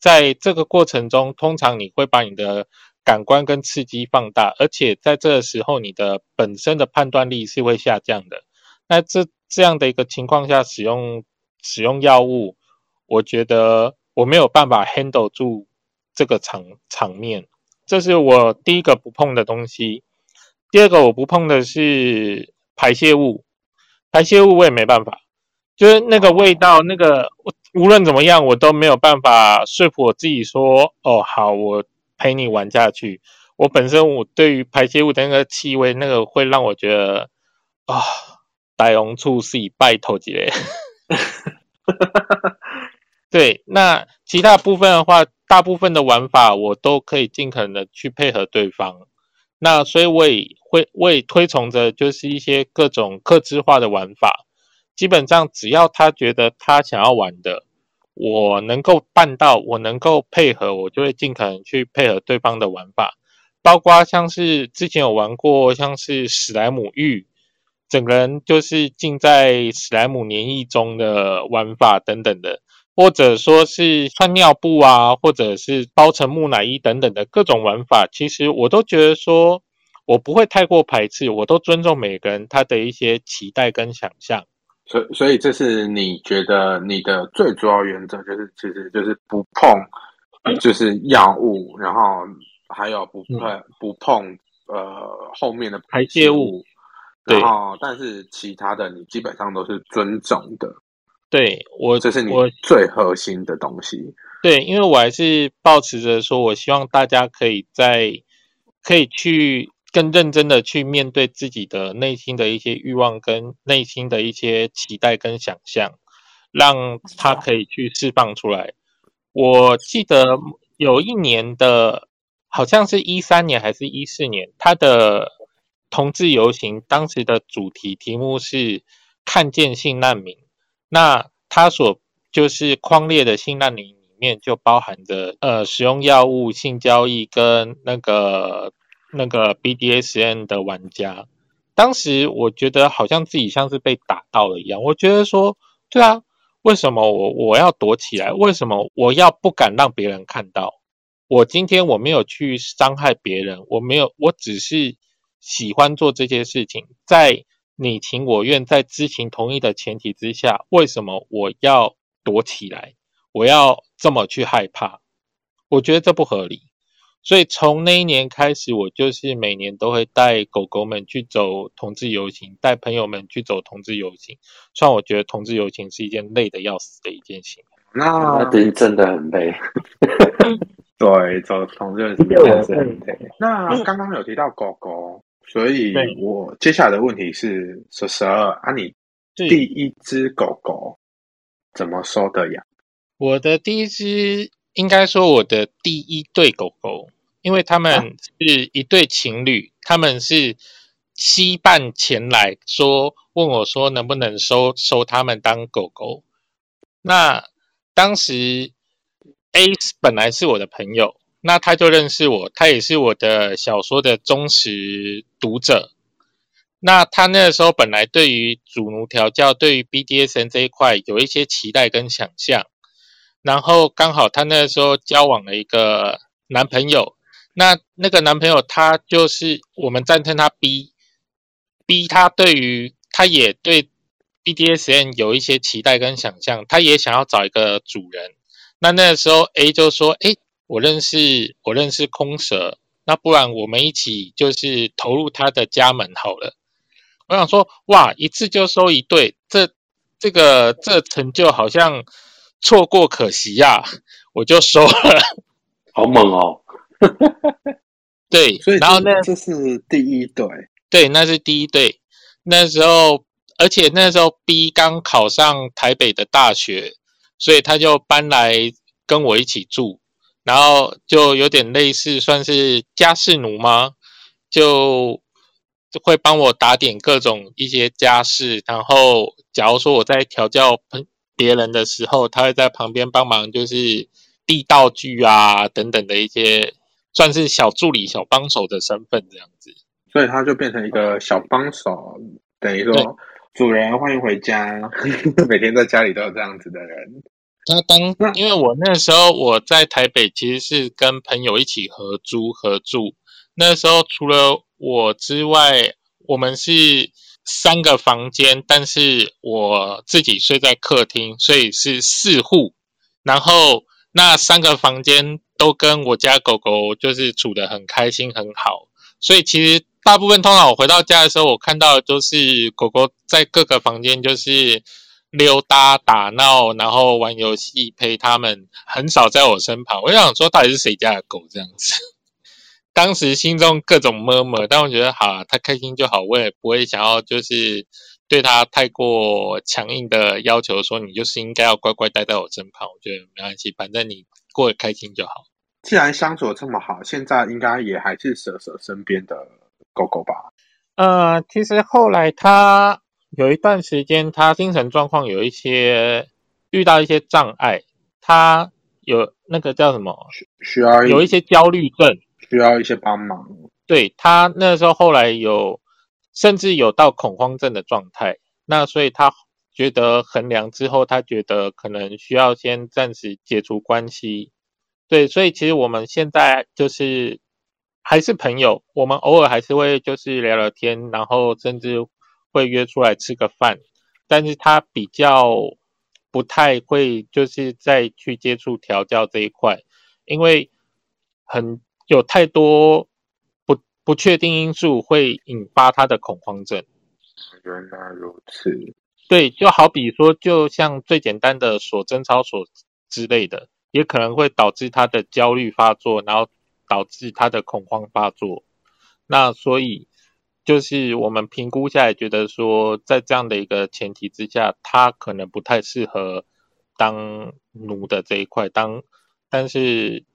在这个过程中，通常你会把你的。感官跟刺激放大，而且在这个时候，你的本身的判断力是会下降的。那这这样的一个情况下，使用使用药物，我觉得我没有办法 handle 住这个场场面。这是我第一个不碰的东西。第二个我不碰的是排泄物，排泄物我也没办法，就是那个味道，那个无论怎么样，我都没有办法说服我自己说，哦，好，我。陪你玩下去。我本身我对于排泄物的那个气味，那个会让我觉得啊，大龙处是以拜托之类。对，那其他部分的话，大部分的玩法我都可以尽可能的去配合对方。那所以我也会我也推崇着就是一些各种克制化的玩法。基本上只要他觉得他想要玩的。我能够办到，我能够配合，我就会尽可能去配合对方的玩法，包括像是之前有玩过，像是史莱姆浴，整个人就是浸在史莱姆粘液中的玩法等等的，或者说是穿尿布啊，或者是包成木乃伊等等的各种玩法，其实我都觉得说，我不会太过排斥，我都尊重每个人他的一些期待跟想象。所所以，这是你觉得你的最主要原则，就是其实就是不碰，就是药物，然后还有不碰不碰呃后面的排泄物，然后但是其他的你基本上都是尊重的。对我，这是你最核心的东西。对，因为我还是保持着说，我希望大家可以在可以去。更认真的去面对自己的内心的一些欲望跟内心的一些期待跟想象，让他可以去释放出来。我记得有一年的，好像是一三年还是一四年，他的同志游行，当时的主题题目是看见性难民。那他所就是框列的性难民里面，就包含着呃使用药物、性交易跟那个。那个 BDSN 的玩家，当时我觉得好像自己像是被打到了一样。我觉得说，对啊，为什么我我要躲起来？为什么我要不敢让别人看到？我今天我没有去伤害别人，我没有，我只是喜欢做这些事情，在你情我愿、在知情同意的前提之下，为什么我要躲起来？我要这么去害怕？我觉得这不合理。所以从那一年开始，我就是每年都会带狗狗们去走同志游行，带朋友们去走同志游行。虽然我觉得同志游行是一件累的要死的一件事，那真的很累。对，走同志游行 真的很累。那刚刚有提到狗狗，所以我接下来的问题是：十十二啊，你第一只狗狗怎么收的呀？我的第一只。应该说，我的第一对狗狗，因为他们是一对情侣，他们是西半前来说问我说能不能收收他们当狗狗。那当时 A 本来是我的朋友，那他就认识我，他也是我的小说的忠实读者。那他那个时候本来对于主奴调教，对于 BDSN 这一块有一些期待跟想象。然后刚好他那个时候交往了一个男朋友，那那个男朋友他就是我们暂称他 B，B 他对于他也对 BDSN 有一些期待跟想象，他也想要找一个主人。那那个时候 A 就说：“哎，我认识我认识空蛇，那不然我们一起就是投入他的家门好了。”我想说，哇，一次就收一对，这这个这成就好像错过可惜呀，我就收了。好猛哦！对，所以然后那这是第一对，对，那是第一对。那时候，而且那时候 B 刚考上台北的大学，所以他就搬来跟我一起住，然后就有点类似算是家事奴吗？就就会帮我打点各种一些家事，然后假如说我在调教别人的时候，他会在旁边帮忙，就是递道具啊等等的一些，算是小助理、小帮手的身份这样子。所以他就变成一个小帮手，等于说主人欢迎回家，每天在家里都有这样子的人。他当因为我那时候我在台北，其实是跟朋友一起合租合住。那时候除了我之外，我们是三个房间，但是我自己睡在客厅，所以是四户。然后那三个房间都跟我家狗狗就是处得很开心很好，所以其实大部分通常我回到家的时候，我看到的都是狗狗在各个房间就是溜达打闹，然后玩游戏陪他们，很少在我身旁。我就想说，到底是谁家的狗这样子？当时心中各种摸摸，但我觉得好啊，它开心就好，我也不会想要就是对它太过强硬的要求，说你就是应该要乖乖待在我身旁。我觉得没关系，反正你过得开心就好。既然相处的这么好，现在应该也还是蛇蛇身边的狗狗吧？呃，其实后来他有一段时间，他精神状况有一些遇到一些障碍，他有那个叫什么，需要有一些焦虑症。需要一些帮忙。对他那时候后来有，甚至有到恐慌症的状态。那所以他觉得衡量之后，他觉得可能需要先暂时解除关系。对，所以其实我们现在就是还是朋友，我们偶尔还是会就是聊聊天，然后甚至会约出来吃个饭。但是他比较不太会就是再去接触调教这一块，因为很。有太多不不确定因素会引发他的恐慌症。原来如此。对，就好比说，就像最简单的锁贞操锁之类的，也可能会导致他的焦虑发作，然后导致他的恐慌发作。那所以就是我们评估下来，觉得说，在这样的一个前提之下，他可能不太适合当奴的这一块，当但是。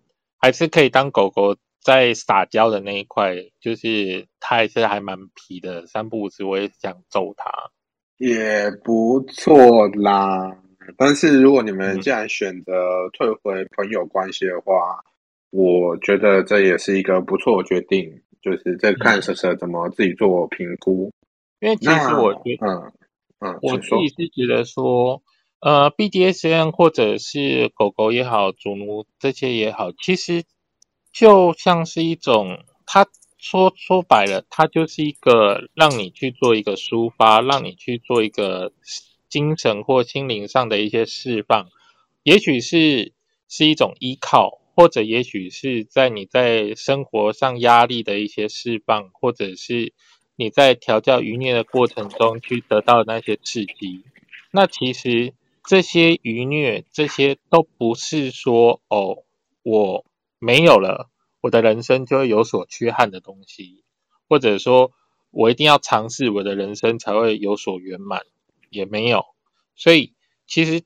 还是可以当狗狗在撒娇的那一块，就是它还是还蛮皮的，三不五时我也想揍它，也不错啦。但是如果你们嗯既然选择退回朋友关系的话，我觉得这也是一个不错的决定。就是这看蛇蛇怎么自己做评估。因为。其实我觉嗯嗯，我自己是觉得说，呃，BDSN 或者是狗狗也好，主奴这些也好，其实就像是一种，它说说白了，它就是一个让你去做一个抒发，让你去做一个精神或心灵上的一些释放，也许是是一种依靠，或者也许是在你在生活上压力的一些释放，或者是你在调教余孽的过程中去得到那些刺激。那其实这些余虐，这些都不是说哦，我没有了，我的人生就会有所缺憾的东西，或者说我一定要尝试我的人生才会有所圆满，也没有。所以其实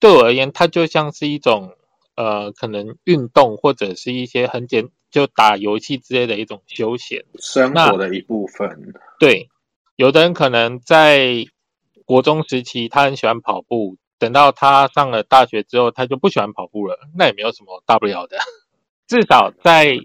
对我而言，它就像是一种呃，可能运动或者是一些很简就打游戏之类的一种休闲。生活的一部分。对，有的人可能在国中时期他很喜欢跑步，等到他上了大学之后，他就不喜欢跑步了，那也没有什么大不了的。至少在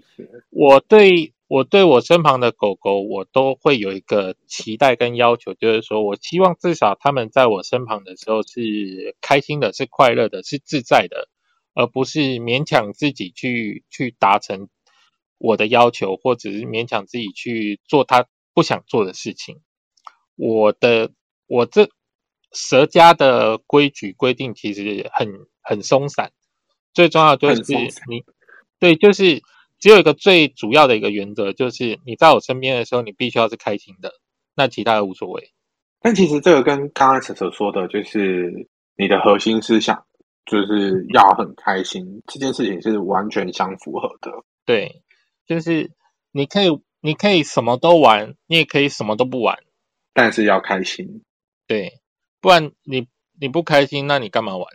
我对我对我身旁的狗狗，我都会有一个期待跟要求，就是说我希望至少他们在我身旁的时候是开心的，是快乐的，是自在的，而不是勉强自己去去达成我的要求，或者是勉强自己去做他不想做的事情。我的我这蛇家的规矩规定其实很很松散，最重要就是你对，就是只有一个最主要的一个原则，就是你在我身边的时候，你必须要是开心的，那其他的无所谓。但其实这个跟刚刚所说的，就是你的核心思想就是要很开心，这件事情是完全相符合的。对，就是你可以你可以什么都玩，你也可以什么都不玩，但是要开心。对，不然你你不开心，那你干嘛玩？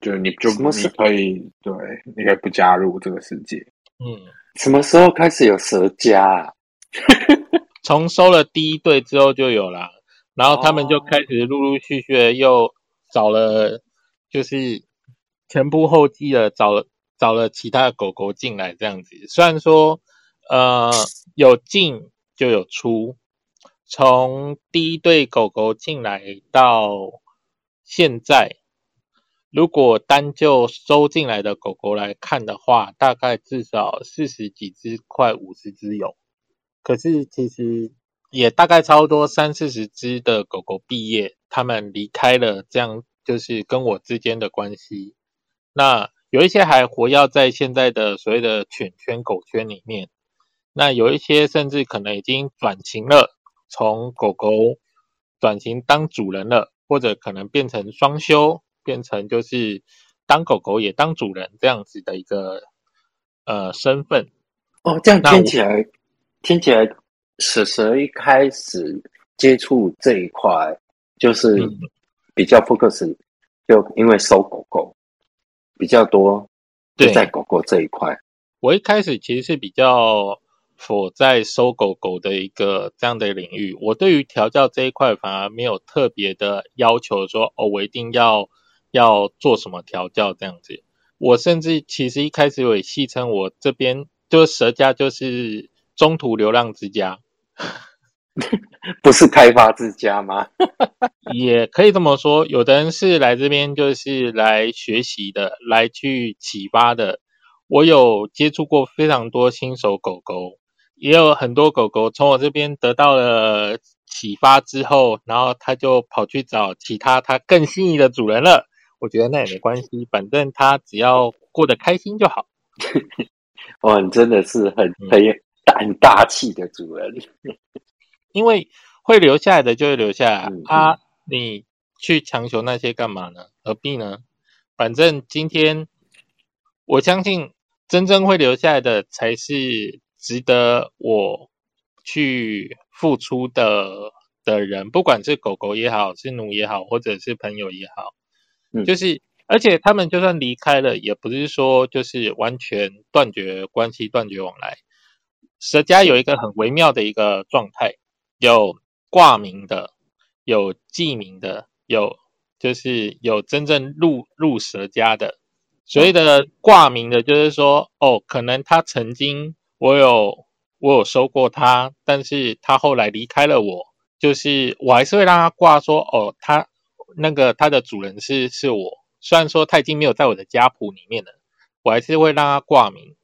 就你就你可以对，你可以不加入这个世界。嗯，什么时候开始有蛇家？从收了第一对之后就有了。然后他们就开始陆陆续续的又找了，就是前仆后继的找了找了其他的狗狗进来这样子。虽然说呃有进就有出，从第一对狗狗进来到现在，如果单就收进来的狗狗来看的话，大概至少四十几只，快五十只有。可是其实。也大概差不多三四十只的狗狗毕业，他们离开了，这样就是跟我之间的关系。那有一些还活跃在现在的所谓的犬圈狗圈里面，那有一些甚至可能已经转型了，从狗狗转型当主人了，或者可能变成双休，变成就是当狗狗也当主人这样子的一个呃身份。哦，这样听起来听起来。蛇蛇一开始接触这一块，就是比较 focus，就因为收狗狗比较多，就在狗狗这一块。我一开始其实是比较否在收狗狗的一个这样的领域。我对于调教这一块反而没有特别的要求，说哦，我一定要要做什么调教这样子。我甚至其实一开始我也戏称我这边就是蛇家就是中途流浪之家。不是开发之家吗？也可以这么说。有的人是来这边就是来学习的，来去启发的。我有接触过非常多新手狗狗，也有很多狗狗从我这边得到了启发之后，然后它就跑去找其他它更心仪的主人了。我觉得那也没关系，反正它只要过得开心就好。哇，你真的是很很。很大气的主人，因为会留下来的就会留下来啊！你去强求那些干嘛呢？何必呢？反正今天我相信，真正会留下来的才是值得我去付出的的人，不管是狗狗也好，是奴也好，或者是朋友也好，就是而且他们就算离开了，也不是说就是完全断绝关系、断绝往来。蛇家有一个很微妙的一个状态，有挂名的，有记名的，有就是有真正入入蛇家的。所谓的挂名的，就是说，哦，可能他曾经我有我有收过他，但是他后来离开了我，就是我还是会让他挂说，哦，他那个他的主人是是我，虽然说他已经没有在我的家谱里面了，我还是会让他挂名。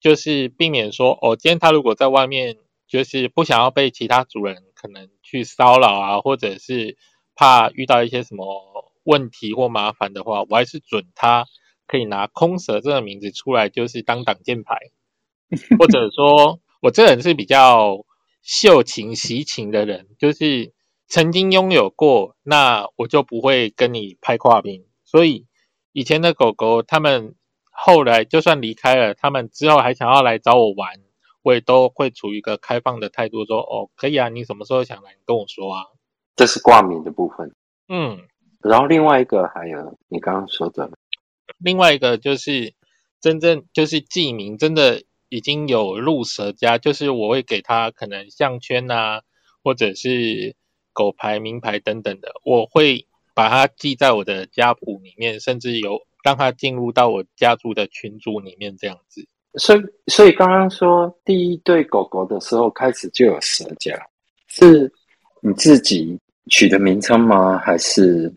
就是避免说，哦，今天他如果在外面，就是不想要被其他主人可能去骚扰啊，或者是怕遇到一些什么问题或麻烦的话，我还是准他可以拿空蛇这个名字出来，就是当挡箭牌，或者说我这人是比较秀情习情的人，就是曾经拥有过，那我就不会跟你拍跨屏。所以以前的狗狗他们。后来就算离开了，他们之后还想要来找我玩，我也都会处于一个开放的态度，说哦，可以啊，你什么时候想来，你跟我说啊。这是挂名的部分。嗯，然后另外一个还有你刚刚说的，另外一个就是真正就是记名，真的已经有入蛇家，就是我会给他可能项圈啊，或者是狗牌、名牌等等的，我会把它记在我的家谱里面，甚至有。让他进入到我家族的群组里面，这样子。所以，所以刚刚说第一对狗狗的时候，开始就有蛇家，是你自己取的名称吗？还是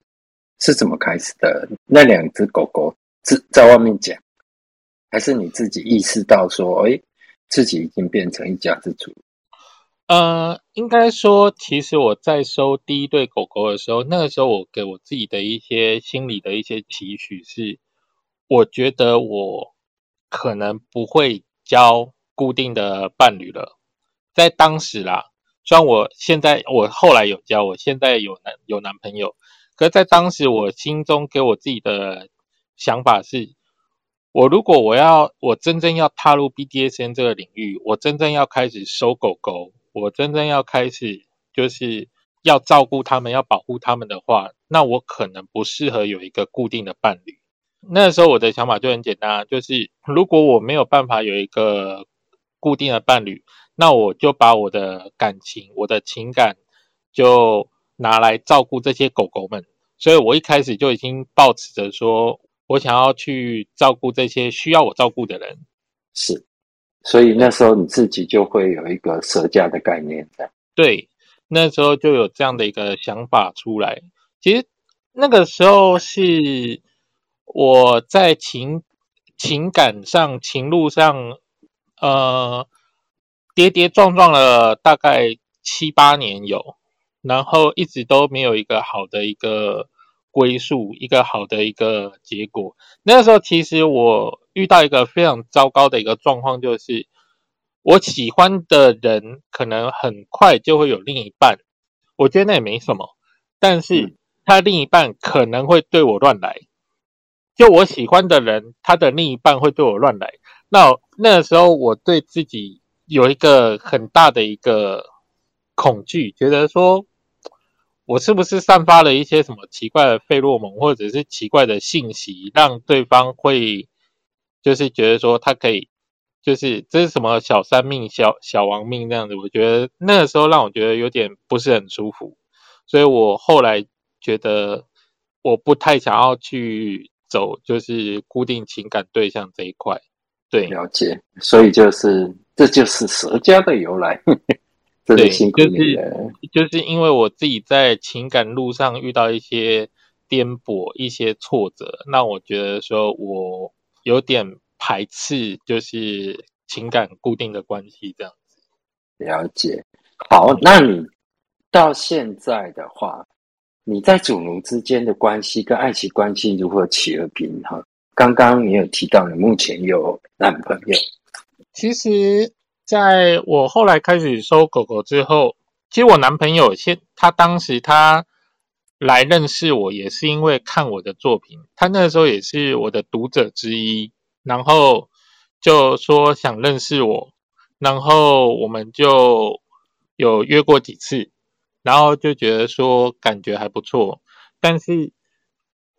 是怎么开始的？那两只狗狗在在外面讲，还是你自己意识到说，哎，自己已经变成一家之主？呃，应该说，其实我在收第一对狗狗的时候，那个时候我给我自己的一些心理的一些期许是，我觉得我可能不会交固定的伴侣了。在当时啦，虽然我现在我后来有交，我现在有男有男朋友，可是在当时我心中给我自己的想法是，我如果我要我真正要踏入 BDSN 这个领域，我真正要开始收狗狗。我真正要开始，就是要照顾他们，要保护他们的话，那我可能不适合有一个固定的伴侣。那时候我的想法就很简单，就是如果我没有办法有一个固定的伴侣，那我就把我的感情、我的情感就拿来照顾这些狗狗们。所以我一开始就已经抱持着说，我想要去照顾这些需要我照顾的人。是。所以那时候你自己就会有一个舍家的概念，在对，那时候就有这样的一个想法出来。其实那个时候是我在情情感上、情路上，呃，跌跌撞撞了大概七八年有，然后一直都没有一个好的一个归宿，一个好的一个结果。那个时候其实我。遇到一个非常糟糕的一个状况，就是我喜欢的人可能很快就会有另一半，我觉得那也没什么，但是他另一半可能会对我乱来，就我喜欢的人，他的另一半会对我乱来，那那个时候我对自己有一个很大的一个恐惧，觉得说我是不是散发了一些什么奇怪的费洛蒙，或者是奇怪的信息，让对方会。就是觉得说他可以，就是这是什么小三命、小小王命那样子，我觉得那个时候让我觉得有点不是很舒服，所以我后来觉得我不太想要去走，就是固定情感对象这一块。对，了解。所以就是这就是蛇家的由来。对，就是就是因为我自己在情感路上遇到一些颠簸、一些挫折，那我觉得说我。有点排斥，就是情感固定的关系这样子。了解。好，那你到现在的话，你在主奴之间的关系跟爱情关系如何起而平衡？刚刚你有提到你目前有男朋友。其实，在我后来开始收狗狗之后，其实我男朋友先，他当时他。来认识我也是因为看我的作品，他那时候也是我的读者之一，然后就说想认识我，然后我们就有约过几次，然后就觉得说感觉还不错，但是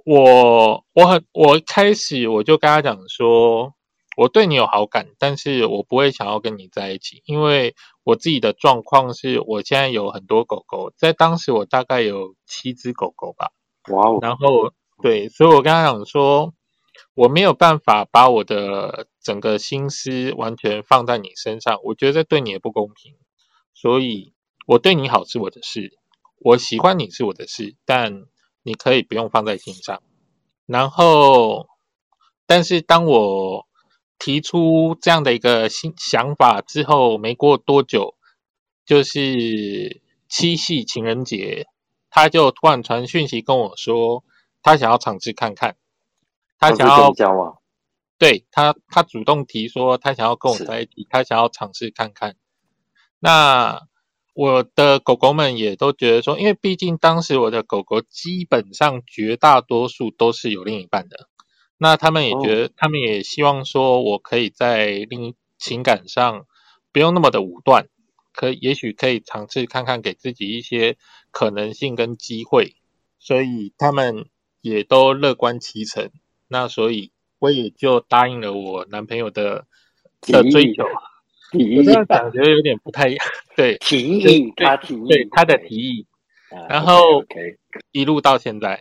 我我很我开始我就跟他讲说。我对你有好感，但是我不会想要跟你在一起，因为我自己的状况是我现在有很多狗狗，在当时我大概有七只狗狗吧。哇哦！然后对，所以我跟他讲说，我没有办法把我的整个心思完全放在你身上，我觉得对你也不公平。所以我对你好是我的事，我喜欢你是我的事，但你可以不用放在心上。然后，但是当我提出这样的一个新想法之后，没过多久，就是七夕情人节，他就突然传讯息跟我说，他想要尝试看看，他想要交往，对他，他主动提说他想要跟我在一起，他想要尝试看看。那我的狗狗们也都觉得说，因为毕竟当时我的狗狗基本上绝大多数都是有另一半的。那他们也觉得，他们也希望说，我可以在另情感上不用那么的武断，可也许可以尝试看看，给自己一些可能性跟机会，所以他们也都乐观其成。那所以我也就答应了我男朋友的的追求。我这样感觉有点不太一样，对，提议他提议，对他的提议，然后一路到现在，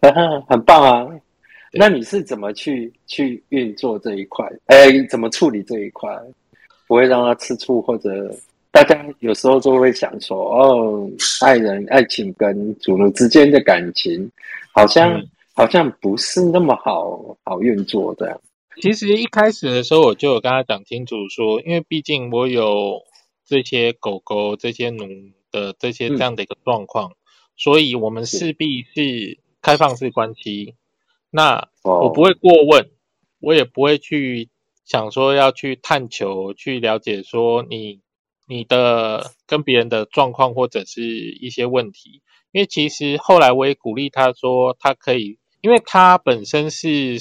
很棒啊。那你是怎么去去运作这一块？哎，怎么处理这一块？不会让他吃醋，或者大家有时候就会想说，哦，爱人、爱情跟主奴之间的感情，好像好像不是那么好好运作这样。其实一开始的时候我就有跟他讲清楚说，因为毕竟我有这些狗狗、这些奴的这些这样的一个状况，所以我们势必是开放式关系。那我不会过问，我也不会去想说要去探求、去了解说你你的跟别人的状况或者是一些问题。因为其实后来我也鼓励他说，他可以，因为他本身是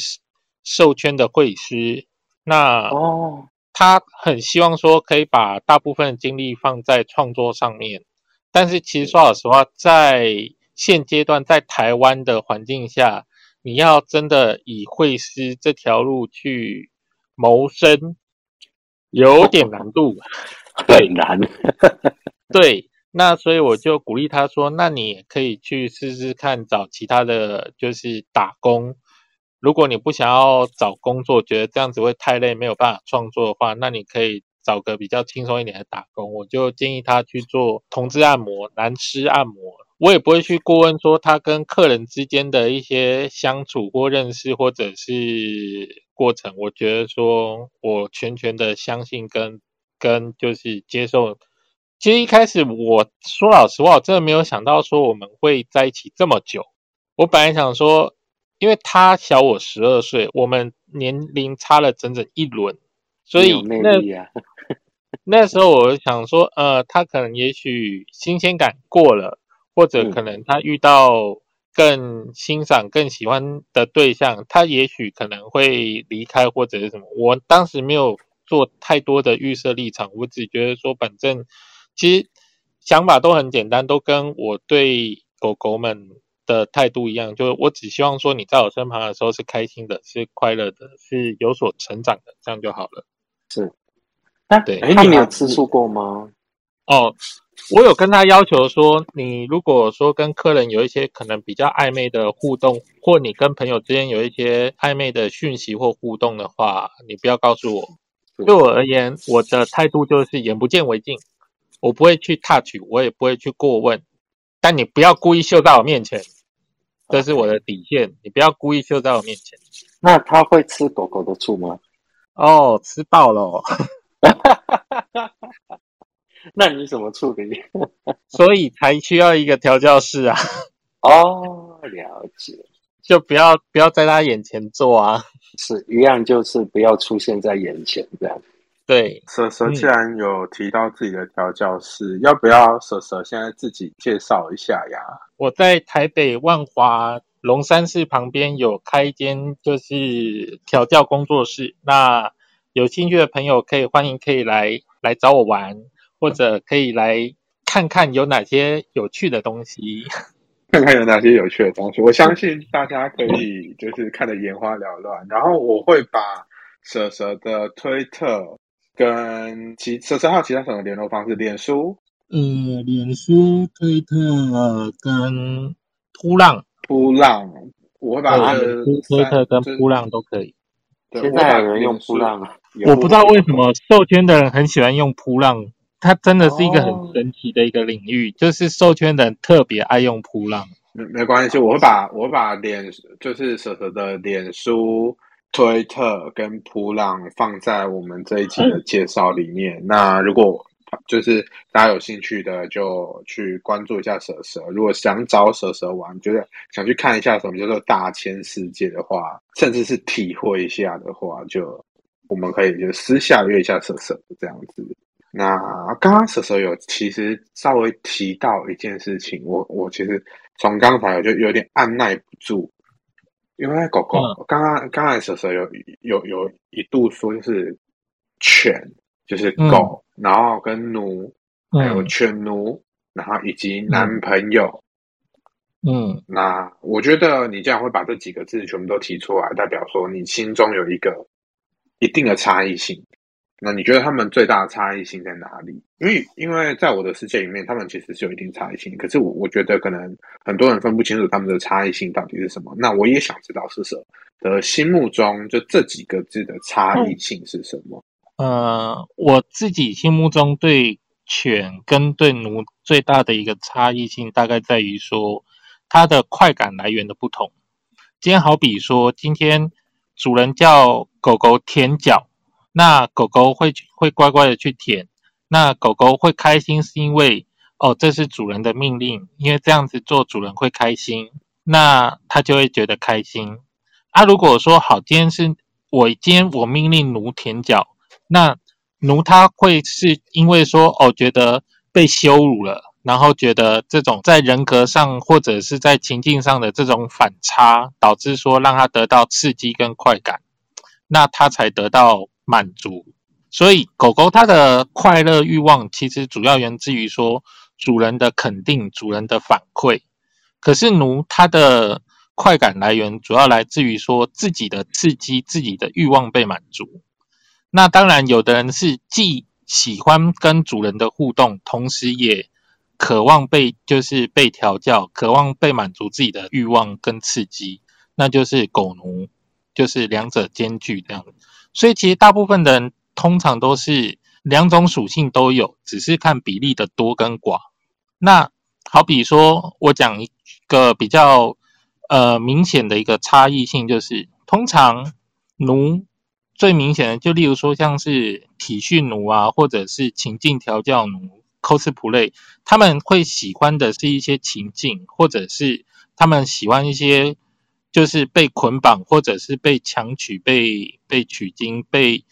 授圈的会师，那哦，他很希望说可以把大部分精力放在创作上面。但是其实说老实话，在现阶段在台湾的环境下，你要真的以会师这条路去谋生，有点难度，很难。对。那所以我就鼓励他说：“那你也可以去试试看，找其他的就是打工。如果你不想要找工作，觉得这样子会太累，没有办法创作的话，那你可以找个比较轻松一点的打工。我就建议他去做同志按摩、男师按摩。我也不会去过问说他跟客人之间的一些相处或认识或者是过程。我觉得说我全权的相信跟跟就是接受。”其实一开始我说老实话，我真的没有想到说我们会在一起这么久。我本来想说，因为他小我十二岁，我们年龄差了整整一轮，所以那 那时候我想说，呃，他可能也许新鲜感过了，或者可能他遇到更欣赏、更喜欢的对象，他也许可能会离开或者是什么。我当时没有做太多的预设立场，我只觉得说，反正。其实想法都很简单，都跟我对狗狗们的态度一样，就是我只希望说你在我身旁的时候是开心的，是快乐的，是有所成长的，这样就好了。是，对，他没有吃醋过吗？哦，我有跟他要求说，你如果说跟客人有一些可能比较暧昧的互动，或你跟朋友之间有一些暧昧的讯息或互动的话，你不要告诉我。对我而言，我的态度就是眼不见为净。我不会去 touch，我也不会去过问，但你不要故意秀在我面前，这是我的底线。你不要故意秀在我面前。那他会吃狗狗的醋吗？哦，吃爆了。那你怎么处理？所以才需要一个调教室啊。哦，了解。就不要不要在他眼前做啊。是一样，就是不要出现在眼前这样。对，蛇蛇既然有提到自己的调教师，要不要蛇蛇现在自己介绍一下呀？我在台北万华龙山寺旁边有开一间就是调教工作室，那有兴趣的朋友可以欢迎可以来来找我玩，或者可以来看看有哪些有趣的东西，看看有哪些有趣的东西。我相信大家可以就是看得眼花缭乱，然后我会把蛇蛇的推特。跟其十三号其他什么联络方式？脸书，呃，脸书、推特跟扑浪，扑浪，我会把推特跟扑浪都可以。现在有人用扑浪啊？我不知道为什么授权的人很喜欢用扑浪，它真的是一个很神奇的一个领域，就是授权的人特别爱用扑浪。没没关系，我会把我会把脸，就是舍舍的脸书。推特跟普朗放在我们这一期的介绍里面。那如果就是大家有兴趣的，就去关注一下蛇蛇。如果想找蛇蛇玩，觉得想去看一下什么叫做大千世界的话，甚至是体会一下的话，就我们可以就私下约一下蛇蛇这样子。那刚刚蛇蛇有其实稍微提到一件事情，我我其实从刚才我就有点按耐不住。因为狗狗刚刚刚才蛇蛇有有有一度说就是犬就是狗，然后跟奴还有犬奴，然后以及男朋友，嗯，那我觉得你这样会把这几个字全部都提出来，代表说你心中有一个一定的差异性。那你觉得他们最大的差异性在哪里？因为因为在我的世界里面，他们其实是有一定差异性。可是我我觉得可能很多人分不清楚他们的差异性到底是什么。那我也想知道是什的心目中就这几个字的差异性是什么？呃，我自己心目中对犬跟对奴最大的一个差异性，大概在于说它的快感来源的不同。今天好比说，今天。主人叫狗狗舔脚，那狗狗会会乖乖的去舔，那狗狗会开心是因为哦这是主人的命令，因为这样子做主人会开心，那它就会觉得开心。啊，如果说好，今天是我今天我命令奴舔脚，那奴他会是因为说哦觉得被羞辱了。然后觉得这种在人格上或者是在情境上的这种反差，导致说让他得到刺激跟快感，那他才得到满足。所以狗狗它的快乐欲望其实主要源自于说主人的肯定、主人的反馈。可是奴它的快感来源主要来自于说自己的刺激、自己的欲望被满足。那当然，有的人是既喜欢跟主人的互动，同时也渴望被就是被调教，渴望被满足自己的欲望跟刺激，那就是狗奴，就是两者兼具这样。所以其实大部分的人通常都是两种属性都有，只是看比例的多跟寡。那好比说我讲一个比较呃明显的一个差异性，就是通常奴最明显的，就例如说像是体训奴啊，或者是情境调教奴。cosplay，他们会喜欢的是一些情境，或者是他们喜欢一些就是被捆绑，或者是被强取、被被取经、被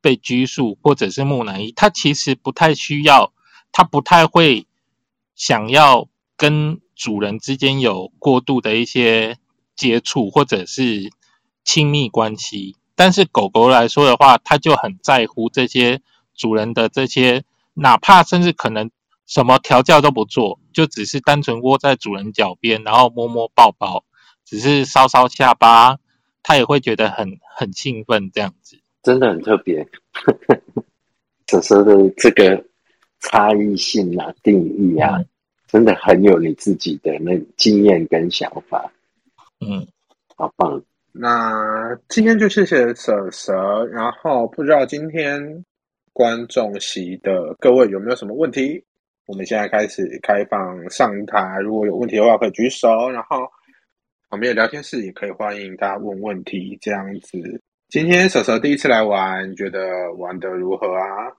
被拘束，或者是木乃伊。他其实不太需要，他不太会想要跟主人之间有过度的一些接触，或者是亲密关系。但是狗狗来说的话，它就很在乎这些主人的这些。哪怕甚至可能什么调教都不做，就只是单纯窝在主人脚边，然后摸摸抱抱，只是搔搔下巴，他也会觉得很很兴奋这样子，真的很特别。此时的这个差异性啊、定义啊，真的很有你自己的那经验跟想法。嗯，好棒。那今天就谢谢蛇蛇，然后不知道今天。观众席的各位有没有什么问题？我们现在开始开放上台，如果有问题的话可以举手，然后旁边的聊天室也可以欢迎大家问问题。这样子，今天蛇蛇第一次来玩，觉得玩的如何啊？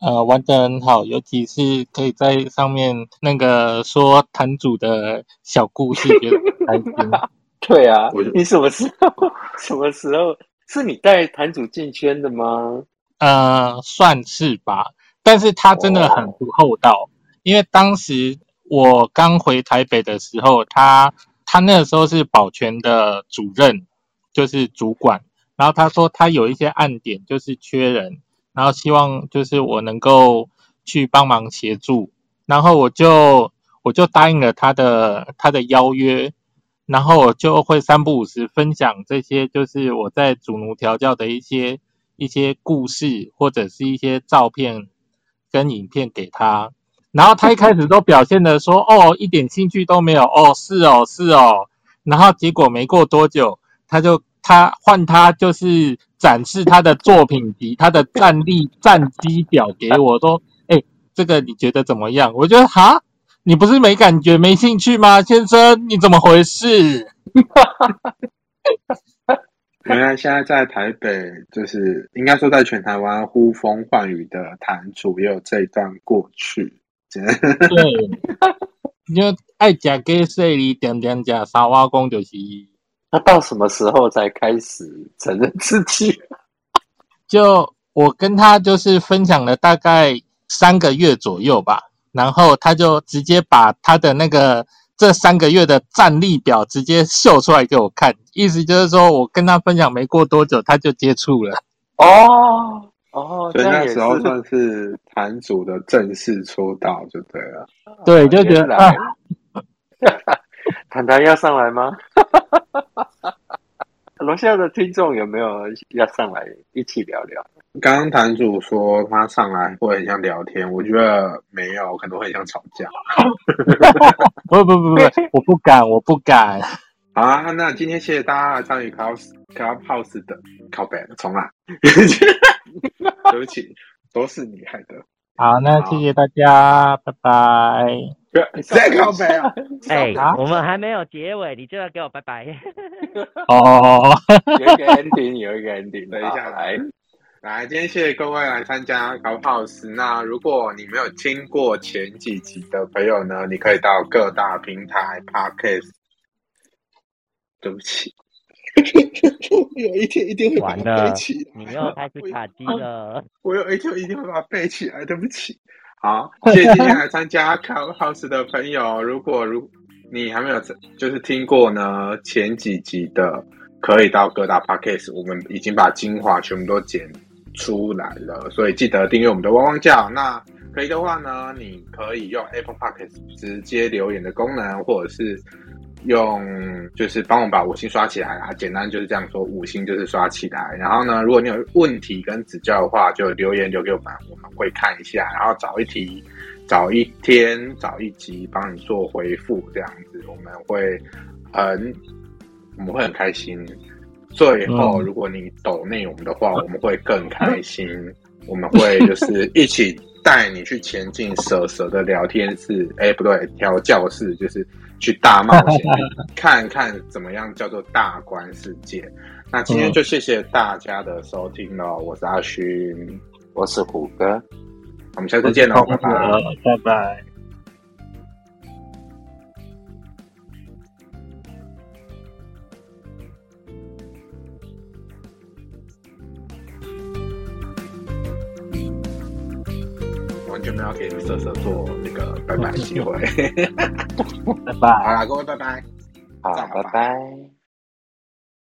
呃，玩的很好，尤其是可以在上面那个说坛主的小故事，觉得开心。对啊，你什么时候？什么时候是你带坛主进圈的吗？呃，算是吧，但是他真的很不厚道，因为当时我刚回台北的时候，他他那个时候是保全的主任，就是主管，然后他说他有一些暗点，就是缺人，然后希望就是我能够去帮忙协助，然后我就我就答应了他的他的邀约，然后我就会三不五时分享这些，就是我在主奴调教的一些。一些故事或者是一些照片跟影片给他，然后他一开始都表现的说哦一点兴趣都没有哦是哦是哦，然后结果没过多久他就他换他就是展示他的作品集他的战力战绩表给我说哎这个你觉得怎么样？我觉得哈你不是没感觉没兴趣吗先生你怎么回事？原来现在在台北，就是应该说在全台湾呼风唤雨的坛主，也有这一段过去。对，你就爱食鸡碎哩点点食沙瓦公就是。那到什么时候才开始承认自己？就我跟他就是分享了大概三个月左右吧，然后他就直接把他的那个。这三个月的战力表直接秀出来给我看，意思就是说我跟他分享没过多久，他就接触了。哦哦，所以那时候算是坛主的正式出道就对了。对，就觉得啊，谈谈要上来吗？楼下的听众有没有要上来一起聊聊？刚刚坛主说他上来会很像聊天，我觉得没有，可能会像吵架。不不不不，我不敢，我不敢。好啊，那今天谢谢大家参与 Club Clubhouse 的靠背，重来。对不起，都是你害的。好，那谢谢大家，拜拜。不要再靠北啊！哎、啊我们还没有结尾，你就要给我拜拜。哦，有一个 ending，有一个 ending。等一下来，来，今天谢谢各位来参加高 house。那如果你没有听过前几集的朋友呢，你可以到各大平台 podcast。对不起，有一天一定会把它背起来。你又开始卡机了。我有一天一定会把它背起来，对不起。好，谢谢今天来参加 Clubhouse 的朋友。如果如你还没有就是听过呢前几集的，可以到各大 Podcast，我们已经把精华全部都剪出来了，所以记得订阅我们的汪汪叫。那可以的话呢，你可以用 Apple Podcast 直接留言的功能，或者是用就是帮我把五星刷起来啊，简单就是这样说，五星就是刷起来。然后呢，如果你有问题跟指教的话，就留言留给我们，我们会看一下，然后找一题、找一天、找一集帮你做回复，这样子我们会很我们会很开心。最后，嗯如果你抖内我们的话，我们会更开心。我们会就是一起带你去前进蛇蛇的聊天室，哎，不对，调教室，就是去大冒险，看看怎么样叫做大观世界。那今天就谢谢大家的收听喽，我是阿勋，我是虎哥。我们下次见喽，拜拜。拜拜。完全没有给色色做那个拜拜 机会。拜拜。好啦，各位拜拜。好，拜拜。